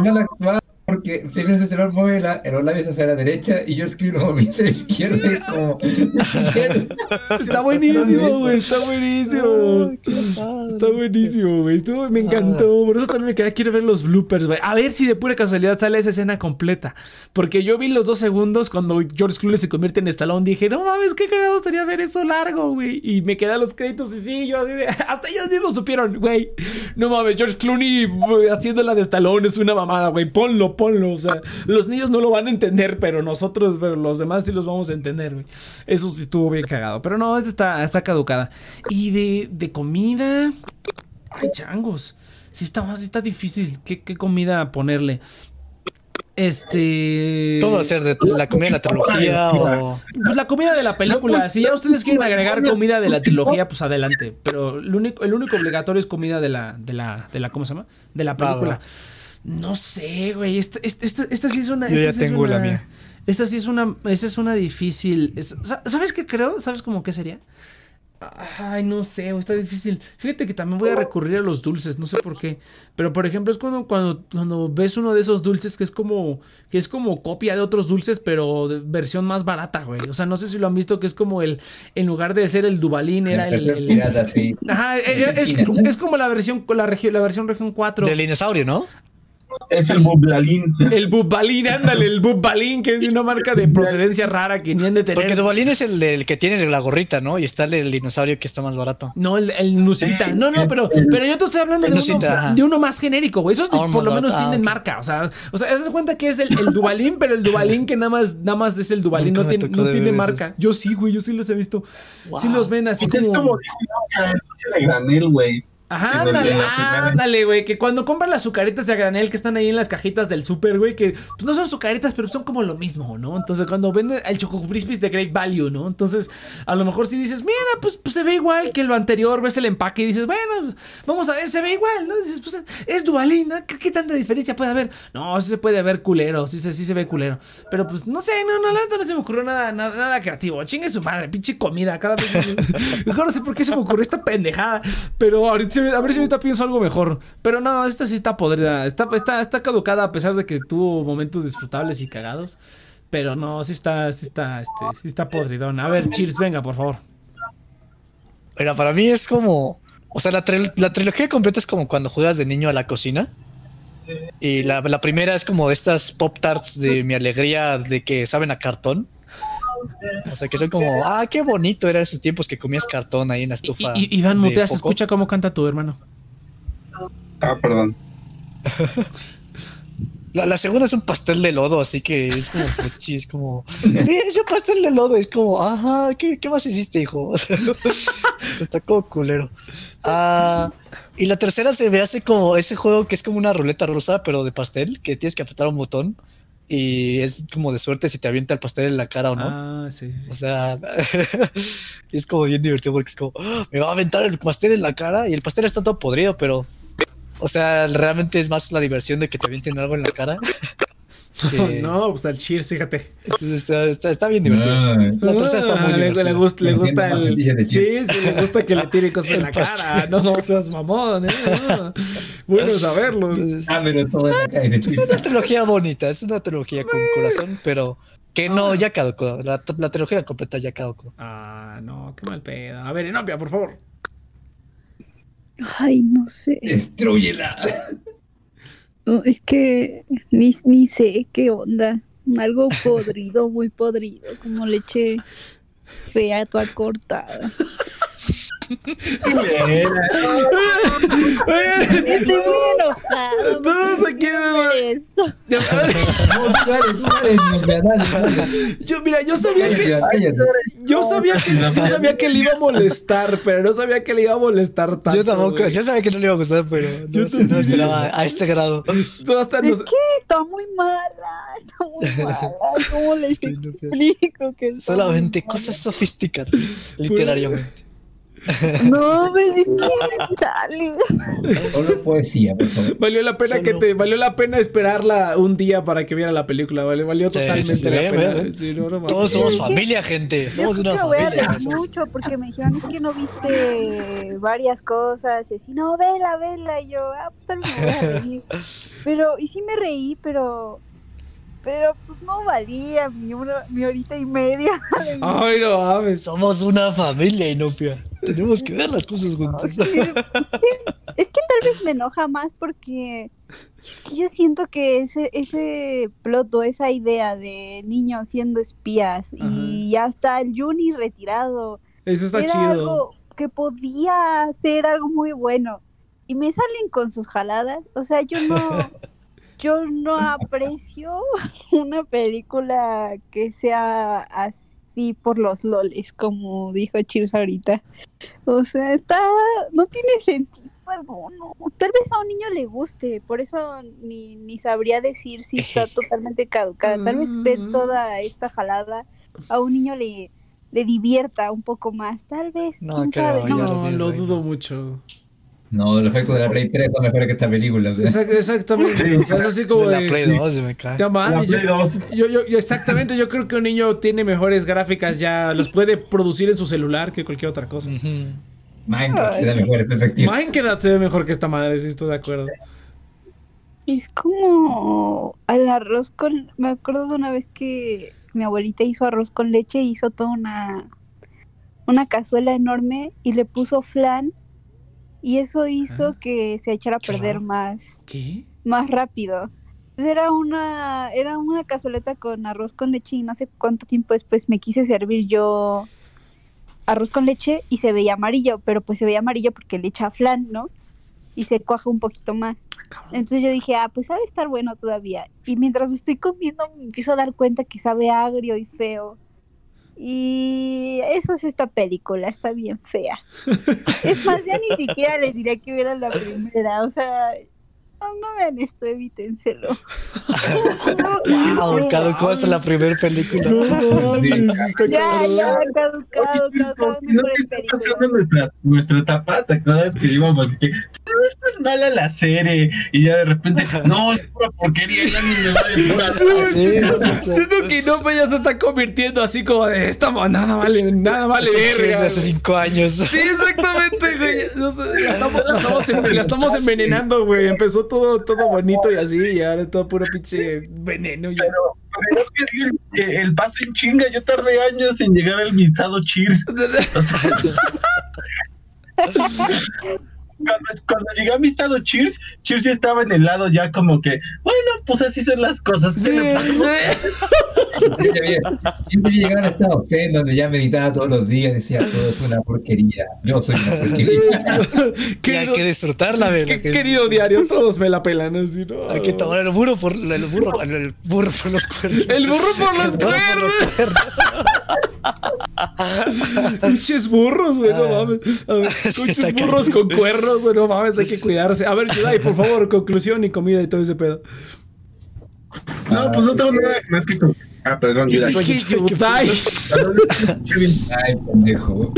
porque Sylvester Stallone mueve la, los labios hacia la derecha y yo escribo lo hacia la izquierda. Como... está buenísimo, güey. Está buenísimo. está buenísimo, güey. me encantó. Por eso también me quedé. Quiero ver los bloopers, güey. A ver si de pura casualidad sale esa escena completa. Porque yo vi los dos segundos cuando George Clooney se convierte en Stallone. Dije, no mames, qué cagado estaría ver eso largo, güey. Y me quedé a los créditos y sí, yo así de. Hasta ellos mismos supieron, güey. No mames, George Clooney haciendo la de Stallone es una mamada, güey. Ponlo, ponlo. O sea, los niños no lo van a entender, pero nosotros, pero los demás sí los vamos a entender, güey. Eso sí estuvo bien cagado. Pero no, esta está, está caducada. Y de, de comida. Ay, changos. Sí está, sí está difícil. ¿Qué, ¿Qué, comida ponerle? Este. Todo va a ser de la comida de la trilogía o. Pues la comida de la película. Si ya ustedes quieren agregar comida de la trilogía, pues adelante. Pero el único, el único obligatorio es comida de la, de la, de la, ¿cómo se llama? De la película. No sé, güey. Esta, esta, esta, sí es una. Yo ya tengo la mía. Esta sí es una. Esta es una difícil. ¿Sabes qué creo? ¿Sabes cómo qué sería? Ay, no sé, está difícil. Fíjate que también voy a recurrir a los dulces, no sé por qué. Pero por ejemplo, es cuando, cuando, cuando ves uno de esos dulces que es como. que es como copia de otros dulces, pero de versión más barata, güey. O sea, no sé si lo han visto, que es como el. En lugar de ser el Dubalín, era el. el, Ajá, es, es, como la versión, la, la versión región 4. Del dinosaurio, ¿no? Es el Bubalín. El Bubalín, ándale, el Bubalín, que es de una marca de procedencia rara que ni han de tener. Porque Bubalín es el, del que tiene la gorrita, ¿no? Y está el del dinosaurio que está más barato. No, el, el Nusita. no, no, pero, pero yo te estoy hablando de, uno, de uno, más genérico, güey. Esos ah, por lo menos tienen ah, marca. O sea, o sea, das cuenta que es el, el Dubalín, pero el Dubalín que nada más, nada más es el Dubalín, no tiene, no tiene marca. Yo sí, güey, yo sí los he visto. Sí los ven así como. Es como de granel, güey. Ajá, ándale, ándale, güey. Que cuando compran las azucaritas de granel que están ahí en las cajitas del super, güey, que pues, no son azucaritas, pero son como lo mismo, ¿no? Entonces, cuando venden el Choco Crispies de Great Value, ¿no? Entonces, a lo mejor si dices, mira, pues, pues, se ve igual que lo anterior, ves el empaque y dices, bueno, vamos a ver, se ve igual, ¿no? Dices, pues es dualina, ¿qué, tanta diferencia puede haber? No, sí se puede ver culero, sí, sí, sí se ve culero. Pero pues, no sé, no, no, la no se me ocurrió nada, nada, nada creativo. Chingue su madre, pinche comida, cada vez. no sé por qué se me ocurrió esta pendejada, pero ahorita a ver si ahorita pienso algo mejor. Pero no, esta sí está podrida. Está, está, está caducada a pesar de que tuvo momentos disfrutables y cagados. Pero no, sí está, sí está, este, sí está podridón. A ver, Cheers, venga, por favor. Mira, para mí es como. O sea, la, la trilogía completa es como cuando juegas de niño a la cocina. Y la, la primera es como estas Pop Tarts de mi alegría de que saben a cartón. O sea, que son como, ah, qué bonito eran esos tiempos que comías cartón ahí en la estufa. Y, Iván, muteas, escucha cómo canta tu hermano. Ah, perdón. La, segunda es un pastel de lodo, así que es como, sí, es como, es un pastel de lodo, es como, ajá, ¿qué, más hiciste, hijo? está como culero. Ah, y la tercera se ve hace como ese juego que es como una ruleta rusa, pero de pastel, que tienes que apretar un botón y es como de suerte si te avienta el pastel en la cara o no. Ah, sí, sí. O sea, es como bien divertido porque es como, ah, me va a aventar el pastel en la cara y el pastel está todo podrido, pero, o sea, realmente es más la diversión de que te avienten algo en la cara No, pues al Cheers, fíjate. Entonces está, bien divertido. la tercera está muy le, le, gusta, le gusta el. Sí, sí, le gusta que le tire cosas en la cara. No, no seas mamón, ¿eh? Bueno saberlo. ah, pero todo Es una trilogía bonita, es una trilogía con corazón, pero que no, ya caducó. La, la trilogía completa ya caducó. Ah, no, qué mal pedo. A ver, Enopia, por favor. Ay, no sé. Destruyela. No, es que ni, ni sé qué onda. Algo podrido, muy podrido, como leche fea, toda cortada. Estoy muy enojado. Todos aquí Yo, mira, yo sabía que. Yo sabía que, yo sabía que le iba a molestar, pero no sabía que le iba a molestar tanto. Yo tampoco, yo sabía que no le iba a gustar, pero no, no esperaba a este grado. es que está muy mala, está muy mala. ¿Cómo le explico que Solamente cosas sofisticadas, literariamente. No, pero es que chale. Solo poesía, por favor. Valió la pena que te, valió la pena esperarla un día para que viera la película, ¿vale? Valió totalmente la pena. Todos somos familia, gente. Somos una familia. Voy a mucho porque me dijeron, es que no viste varias cosas. Y así, no, vela, vela. Y yo, ah, pues tal vez me voy a reír. Pero, y sí me reí, pero pero pues no valía mi, mi horita y media. Ay, no mames. Somos una familia, Inopia. Tenemos que ver las cosas juntos. es que tal vez me enoja más porque yo siento que ese, ese plot esa idea de niños siendo espías y ya está el Juni retirado. Eso está chido. Algo que podía ser algo muy bueno. Y me salen con sus jaladas. O sea, yo no. yo no aprecio una película que sea así por los loles, como dijo Cheers ahorita. O sea, está, no tiene sentido alguno. Tal vez a un niño le guste, por eso ni, ni sabría decir si está totalmente caducada. Tal vez ver mm. toda esta jalada a un niño le, le divierta un poco más, tal vez. No, creo, no, lo dudo mucho. No, el efecto de la Play 3 son mejores que esta película. exactamente. es así como de, la Play 2 me cae. la Play 2. Yo, yo, exactamente, yo creo que un niño tiene mejores gráficas ya, los puede producir en su celular que cualquier otra cosa. Minecraft se ve mejor, efectivo. Minecraft se ve mejor que esta madre, sí estoy de acuerdo. Es como al arroz con... Me acuerdo de una vez que mi abuelita hizo arroz con leche y hizo toda una, una cazuela enorme y le puso flan y eso hizo que se echara a perder más. ¿Qué? Más rápido. Era una, era una cazoleta con arroz con leche y no sé cuánto tiempo después me quise servir yo arroz con leche y se veía amarillo, pero pues se veía amarillo porque le echa flan, ¿no? Y se cuaja un poquito más. Ah, Entonces yo dije, ah, pues sabe estar bueno todavía. Y mientras estoy comiendo me empiezo a dar cuenta que sabe agrio y feo. Y eso es esta película, está bien fea. es más, ya ni siquiera les diría que hubiera la primera, o sea, no, vean esto, evítenselo. wow, caducó hasta la primera película. No, ya, ya, caducado, caducado. No, está pasando nuestra, nuestra etapa? ¿Te acuerdas que íbamos y que no es tan mala la serie? Y ya de repente, no, es pura porquería, ya ni me vale pura. Sí, siento que no, pues ya se está convirtiendo así como de esta nada vale, nada vale verga. Hace cinco años. Sí, exactamente, güey. La estamos, la estamos, la estamos envenenando, güey. Empezó todo, todo bonito y así, y ahora todo puro pinche veneno. Ya. Pero, pero el, el paso en chinga, yo tardé años en llegar al mistado Cheers. cuando, cuando llegué a mi estado Cheers, Cheers ya estaba en el lado ya como que, bueno, pues así son las cosas. Sí, Yo debía llegar a estado Zen donde ya meditaba todos los días, decía todo es una porquería. Yo soy una porquería. Sí, hay que disfrutar la vela. Querido diario, todos me la pelan así, ¿no? Hay que tomar el burro por el burro, el burro por los cuernos. El burro por los cuernos. Pinches burros, güey, no mames. Pinches burros con cuernos, güey, no mames, hay que cuidarse. A ver, Yudai, por favor, conclusión y comida y todo ese pedo. No, pues no tengo nada más que. Ah, perdón, Yudai. Yudai. Ay, pendejo.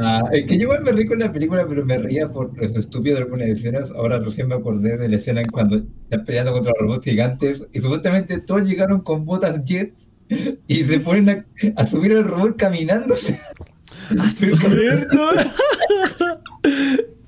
Ah, es que yo igual me río con la película, pero me ría por lo estúpido de algunas escenas. Ahora recién me acordé de la escena en cuando están peleando contra los robots gigantes y supuestamente todos llegaron con botas jets y se ponen a, a subir el robot caminándose. ¿Así es cierto?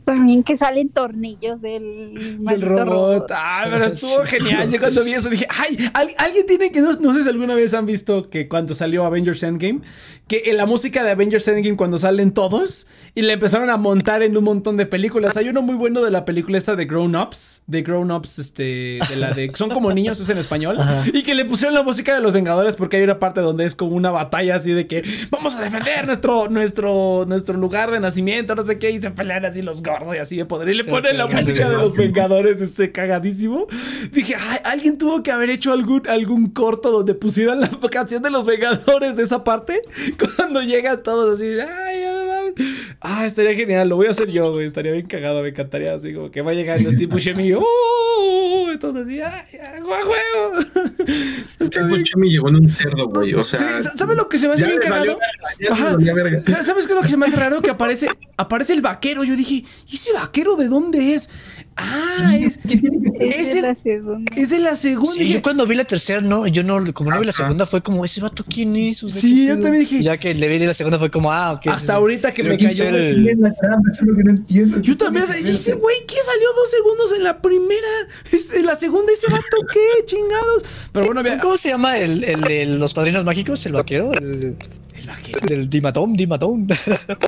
También que salen tornillos del, del robot. robot. Ah, pero estuvo genial. Yo cuando vi eso dije, ay, alguien tiene que, no, no, sé si alguna vez han visto que cuando salió Avengers Endgame, que en la música de Avengers Endgame cuando salen todos y le empezaron a montar en un montón de películas. Hay uno muy bueno de la película esta de Grown Ups, de Grown Ups, este, de la de, son como niños, es en español, Ajá. y que le pusieron la música de los Vengadores porque hay una parte donde es como una batalla así de que vamos a defender nuestro, nuestro, nuestro lugar de nacimiento, no sé qué, y se pelean así los gordos y así de poder. Y le ponen la música de los Vengadores, ese cagadísimo. Dije, ay, alguien tuvo que haber hecho algún, algún corto donde pusieran la canción de los Vengadores de esa parte. Cuando llegan todos así, ay, ay, ah, estaría genial, lo voy a hacer yo, güey. Estaría bien cagado, me encantaría así como que va llegando Steve Buscemi, ¡oh! Entonces así, ¡ay, juego! Steve Buscemi llegó en un cerdo, güey. O sea, sí, ¿sabes lo que se me hace bien cagado? ¿Sabes qué es lo que se me hace raro? Que aparece, aparece el vaquero. Yo dije, ¿y ese vaquero de dónde es? Ah, es, es, es de la segunda. Es de la segunda. Sí, yo cuando vi la tercera, no, yo no, como no vi la segunda, fue como, ¿ese vato quién es? O sea, sí, yo también dije. Ya que le vi la segunda fue como, ah, ok. Hasta ahorita que me cayó. El... entiendo. Yo también, dice, güey, ¿qué salió dos segundos en la primera? En la segunda, ese vato, ¿qué? Chingados. Pero bueno, ¿cómo se llama el, el de los padrinos mágicos? ¿El vaquero? El... El vaquero. Del Dimatón, Dimatón.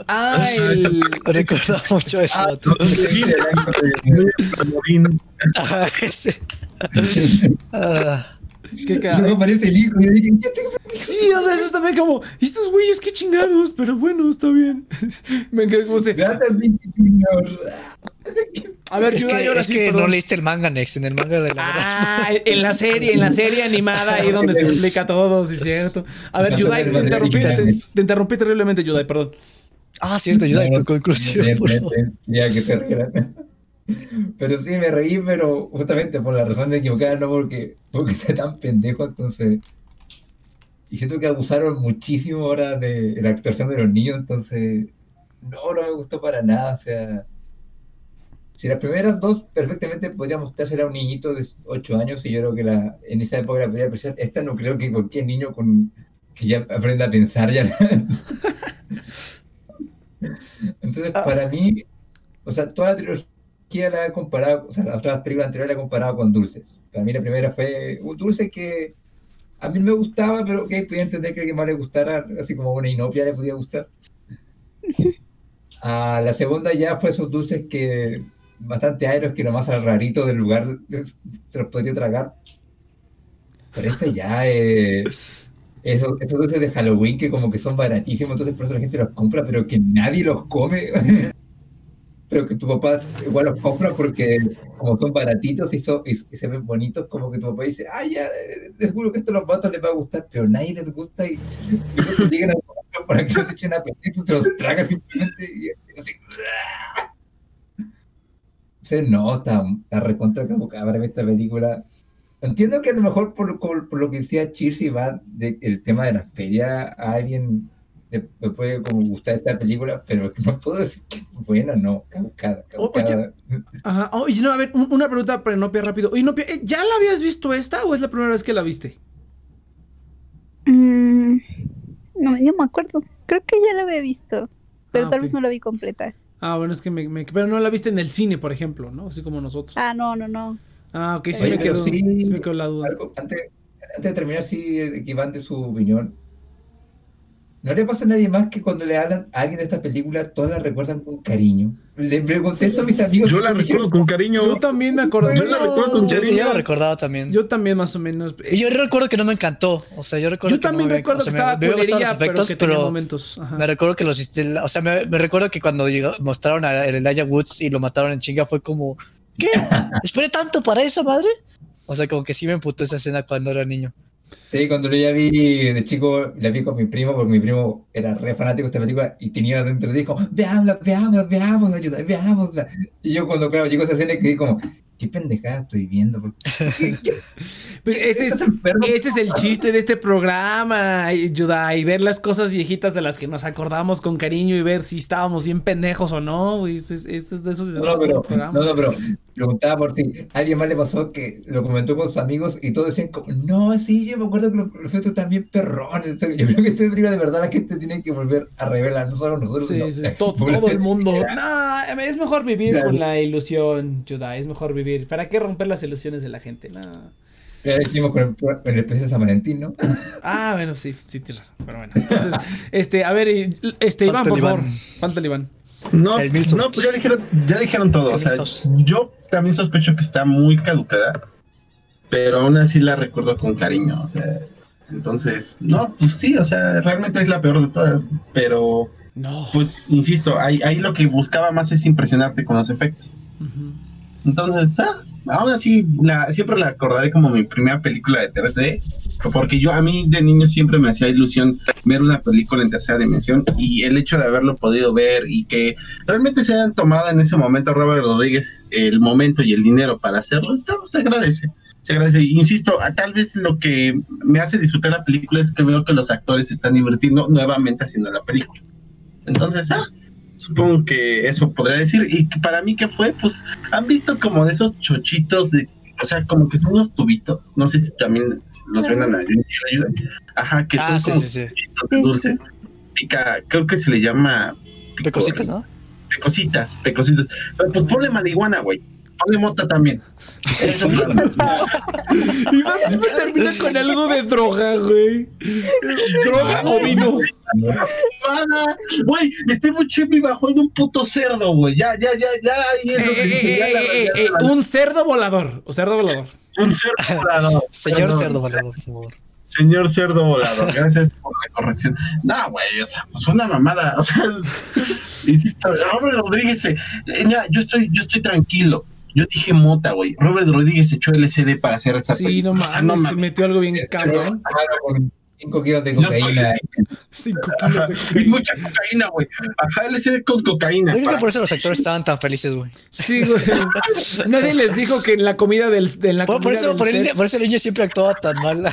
Ah, el. Recuerda mucho eso. Ah, ah, ese. ah. ¿Qué? No parece el hijo. Yo dije, ¿qué te Sí, o sea, eso es también como, estos güeyes, qué chingados, pero bueno, está bien. Me encanta cómo se. A ver, es que, ahora es sí, que no leíste el manga Next, en el manga de la Ah, en la serie, en la serie animada ahí donde se explica todo, sí es cierto. A ver, Yudai, te interrumpí, te, te interrumpí terriblemente, Yudai, perdón. Ah, cierto, Yudai, tu conclusión. Ya que se Pero sí, me reí, pero justamente por la razón de equivocar, no porque, porque está tan pendejo, entonces. Y siento que abusaron muchísimo ahora de la actuación de los niños, entonces. No, no me gustó para nada, o sea. Si las primeras dos perfectamente podríamos mostrar a un niñito de 8 años, y yo creo que la, en esa época la podría apreciar. Esta no creo que cualquier niño con, que ya aprenda a pensar ya. Entonces, para mí, o sea, toda la trilogía la he comparado, o sea, las otras películas anteriores la he comparado con Dulces. Para mí la primera fue un dulce que a mí me gustaba, pero que podía entender que a alguien más le gustara, así como una inopia le podía gustar. A la segunda ya fue esos dulces que bastante aeros que nomás al rarito del lugar se los podría tragar. Pero este ya es... Esos, dulces de Halloween que como que son baratísimos, entonces por eso la gente los compra, pero que nadie los come. pero que tu papá igual los compra porque como son baratitos y, son, y, se ven bonitos, como que tu papá dice, ah, ya, seguro que esto a los vatos les va a gustar, pero nadie les gusta y, y llegan a para que no se echen a tú te los tragas simplemente y así. Se nota, la recontra cabra esta película. Entiendo que a lo mejor por, por, lo que decía Chirsi va de, el tema de la feria, a alguien le, puede como gustar esta película, pero no puedo decir que es buena, no, caducada, caducada. Ajá, oye, no, a ver, una pregunta para Nopia rápido. Oye, Nopia, ¿eh, ¿ya la habías visto esta o es la primera vez que la viste? Mm, no, yo me acuerdo. Creo que ya la había visto, pero ah, tal vez no la vi completa. Ah, bueno, es que me, Pero no la viste en el cine, por ejemplo, ¿no? Así como nosotros. Ah, no, no, no. Ah, ok, sí, me, quedó, sí, me quedó la duda. antes, antes, de terminar, sí, Iván de su opinión. ¿No le pasa a nadie más que cuando le hablan a alguien de esta película, todos la recuerdan con cariño? Le pregunté esto a mis amigos. Yo la recuerdo con cariño. Yo también me acuerdo. Yo la recuerdo con cariño. Yo, la recordaba también. Yo también, más o menos. Y yo recuerdo que no me encantó. O sea, yo recuerdo yo también recuerdo que estaba me, los efectos, pero, que momentos. me recuerdo que los. O sea, me, recuerdo que cuando mostraron a Elijah Woods y lo mataron en chinga fue como. ¿Qué? ¿Esperé tanto para eso, madre? O sea, como que sí me emputó esa escena cuando era niño. Sí, cuando yo ya vi de chico, la vi con mi primo, porque mi primo era re fanático de esta película y tenía dentro, dijo, veámosla, veámosla, veámosla, veámosla. Y yo cuando, claro, llegó a esa escena y quedé como, qué pendejada estoy viendo. Pues ese, es, ese es el chiste de este programa, Yudai, y ver las cosas viejitas de las que nos acordamos con cariño y ver si estábamos bien pendejos o no. Ese es, es, de esos. No, pero, no, no, pero preguntaba por si alguien más le pasó que lo comentó con sus amigos y todos decían, como, no, sí, yo me acuerdo que los están bien perrones. Yo creo que este película de verdad la gente tiene que volver a revelar, no solo nosotros. Sí, sí, todo, todo el mundo. No, es mejor vivir con la ilusión, Yudai, es mejor vivir. ¿Para qué romper las ilusiones de la gente? No. Ya decimos con el, con el de San Valentín, ¿no? Ah, bueno, sí, sí tienes razón. Pero bueno, entonces, este, a ver, este, Iván, por favor. Falta el Iván. No, no, pues ya dijeron, ya dijeron todo. O sea, yo también sospecho que está muy caducada, pero aún así la recuerdo con cariño. O sea, entonces, no, pues sí, o sea, realmente es la peor de todas. Pero, no. pues, insisto, ahí, ahí lo que buscaba más es impresionarte con los efectos. Entonces, ah, aún así, la, siempre la acordaré como mi primera película de 3D, porque yo a mí de niño siempre me hacía ilusión ver una película en tercera dimensión y el hecho de haberlo podido ver y que realmente se hayan tomado en ese momento Robert Rodríguez el momento y el dinero para hacerlo, está, se agradece. Se agradece. Insisto, tal vez lo que me hace disfrutar la película es que veo que los actores están divirtiendo nuevamente haciendo la película. Entonces, ah, Supongo que eso podría decir. Y para mí, ¿qué fue? Pues han visto como de esos chochitos de. O sea, como que son unos tubitos. No sé si también los vendan a ayuda. Ajá, que son ah, como chochitos dulces. Pica, creo que se le llama. Pecositas, ¿no? Pecositas, pecositas. Pues ponle marihuana, güey. Ponle mota también. Iván siempre termina con algo de droga, güey. Droga o vino. Güey, este Buscemi bajó en un puto cerdo, güey. Ya, ya, ya, ya. un cerdo volador. O cerdo volador. Un cerdo volador. Señor cerdo volador, por favor. Señor cerdo volador, gracias por la corrección. No, güey, o sea, pues fue una mamada. O sea, insisto, Robert Rodríguez, eh, mira, yo estoy, yo estoy tranquilo yo dije mota, güey. Robert Rodríguez echó LCD para hacer esta Sí, no mames, se metió algo bien cabrón. 5 kilos de cocaína. 5 kilos de cocaína. Y mucha cocaína, güey. Ajá, LCD con cocaína. Yo creo que por eso los actores estaban tan felices, güey. Sí, güey. Nadie les dijo que en la comida del. En la por, por, eso, por, el, por, eso el niño siempre actuaba tan mal.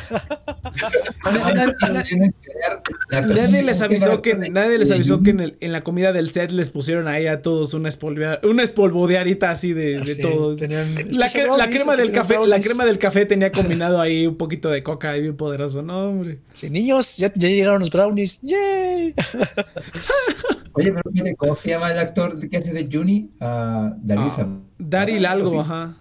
nadie les avisó que nadie les avisó que en, el, en, la comida del set les pusieron ahí a todos una una espolvodearita así de, de todos. La, la, crema del café, la crema del café tenía combinado ahí un poquito de coca ahí bien poderoso, no, hombre. Sí, niños, ya, ya llegaron los brownies. ¡Yay! Oye, pero ¿cómo se llama el actor que hace de Juni? Uh, Darius. Ah, Daryl algo, ajá.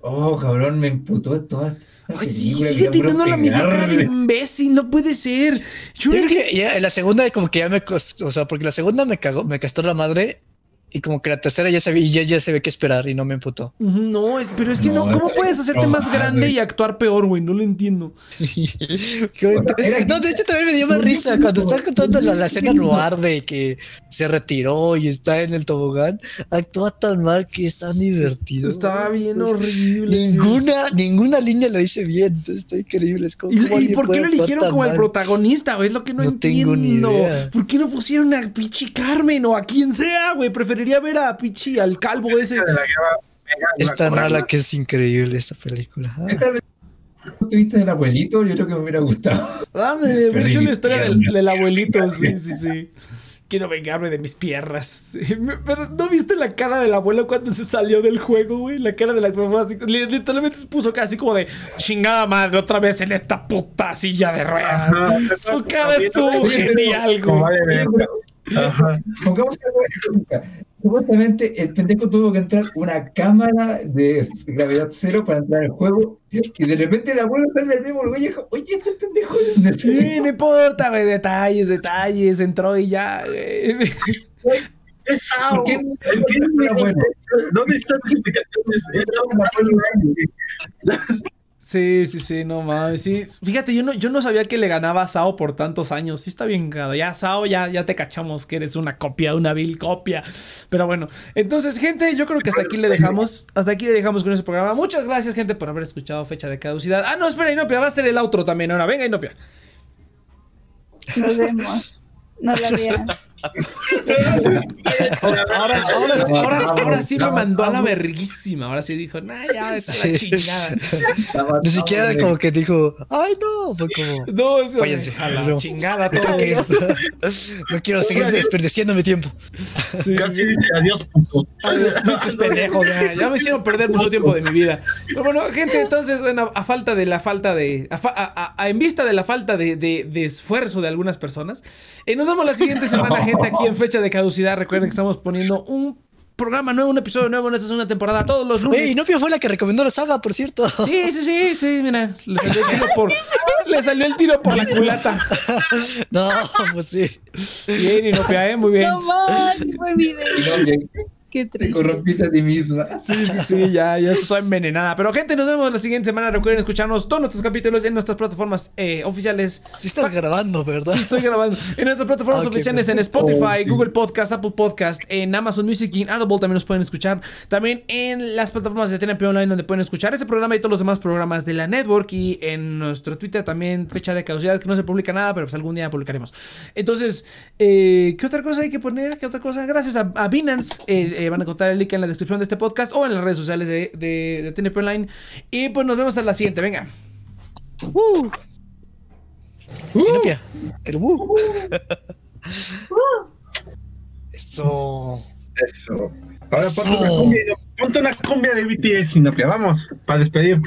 Oh, cabrón, me emputó toda Ay, sí, sigue teniendo la misma cara de imbécil, no puede ser. Yo, creo que ya, en la segunda como que ya me o sea, porque la segunda me cagó, me castó la madre Y como que la tercera ya sabía, ya, ya se ve qué esperar y no me emputó. No, es, pero es que no, ¿cómo puedes hacerte más grande y actuar peor, güey? No lo entiendo. no, de hecho también me dio más risa cuando estás contando la, la escena noir de que se retiró y está en el tobogán. Actúa tan mal que es tan divertido. Estaba bien horrible. Ninguna, ninguna línea lo dice bien. Está increíble. Es como, ¿Y, por qué lo eligieron como el protagonista? Es lo que no, entiendo. Tengo ni idea. ¿Por qué no pusieron a Pichi Carmen o a quien sea, güey? Preferiría ver a Pichi, al calvo ese. Es tan mala que es increíble esta película. ¿Tuviste del abuelito? Yo creo que me hubiera gustado. Ah, es una historia del, abuelito, sí, sí, sí. Quiero vengarme de mis piernas. Pero ¿no viste la cara del abuelo cuando se salió del juego, güey? La cara de la así, literalmente se puso casi como de chingada madre, otra vez en esta puta silla de ruedas. Su cara estuvo genial, güey. Pongamos que Supuestamente el pendejo tuvo que entrar una cámara de gravedad cero para entrar al juego y de repente el abuelo está del mismo lugar y dijo, oye, este pendejo Sí, no importa, güey, detalles, detalles, entró y ya, güey. Es Sao. ¿Dónde están las explicaciones? Es Sao Sí, sí, sí, no mames. Sí, fíjate, yo no, yo no sabía que le ganaba a Sao por tantos años. Sí está bien. Ya, Sao, ya, ya te cachamos que eres una copia, una vil copia. Pero bueno, entonces, gente, yo creo que hasta aquí le dejamos. Hasta aquí le dejamos con ese programa. Muchas gracias, gente, por haber escuchado Fecha de Caducidad. Ah, no, espera, Inopia, va a ser el outro también. Ahora, venga, Inopia. Nos vemos. No la vean. Ahora, ahora, ahora, sí me mandó a la verguísima. Ahora sí dijo, nah, ya está la chingada. Ni siquiera como que dijo, ay, no. Fue como, no, eso váyanse a la chingada. Todo. no quiero seguir desperdiciando mi tiempo. Sí, así dice, adiós, putos. Adiós, pinches pendejos. Ya, ya, me hicieron perder mucho tiempo de mi vida. Pero bueno, gente, entonces, bueno, a falta de la falta de. A, a, en vista de la falta de, de, de esfuerzo de algunas personas, eh, nos vemos la siguiente semana gente aquí en fecha de caducidad. Recuerden que estamos poniendo un programa nuevo, un episodio nuevo en esta segunda temporada todos los lunes. Y Nopio fue la que recomendó la saga, por cierto. Sí, sí, sí, sí, mira, le salió el tiro por, le salió el tiro por la culata. No, pues sí. Bien, Inopia, ¿eh? Muy bien. No más, fue mi Qué Te corrompiste a ti misma. Sí, sí, sí, ya, ya estoy envenenada. Pero, gente, nos vemos la siguiente semana. Recuerden escucharnos todos nuestros capítulos en nuestras plataformas eh, oficiales. Sí, estás grabando, ¿verdad? Sí, estoy grabando. En nuestras plataformas oficiales en Spotify, Google Podcast, Apple Podcast, en Amazon Music y en Audible también nos pueden escuchar. También en las plataformas de TNP Online, donde pueden escuchar ese programa y todos los demás programas de la network. Y en nuestro Twitter también, fecha de caducidad, que no se publica nada, pero pues algún día publicaremos. Entonces, eh, ¿qué otra cosa hay que poner? ¿Qué otra cosa? Gracias a, a Binance. Eh, eh, van a encontrar el link en la descripción de este podcast o en las redes sociales de, de, TNP Online. Y pues nos vemos hasta la siguiente. Venga. Uh. Uh. El uh. Eso. Eso. Ahora ponte una cumbia, ponte una cumbia de BTS, Inopia. Vamos, para despedir.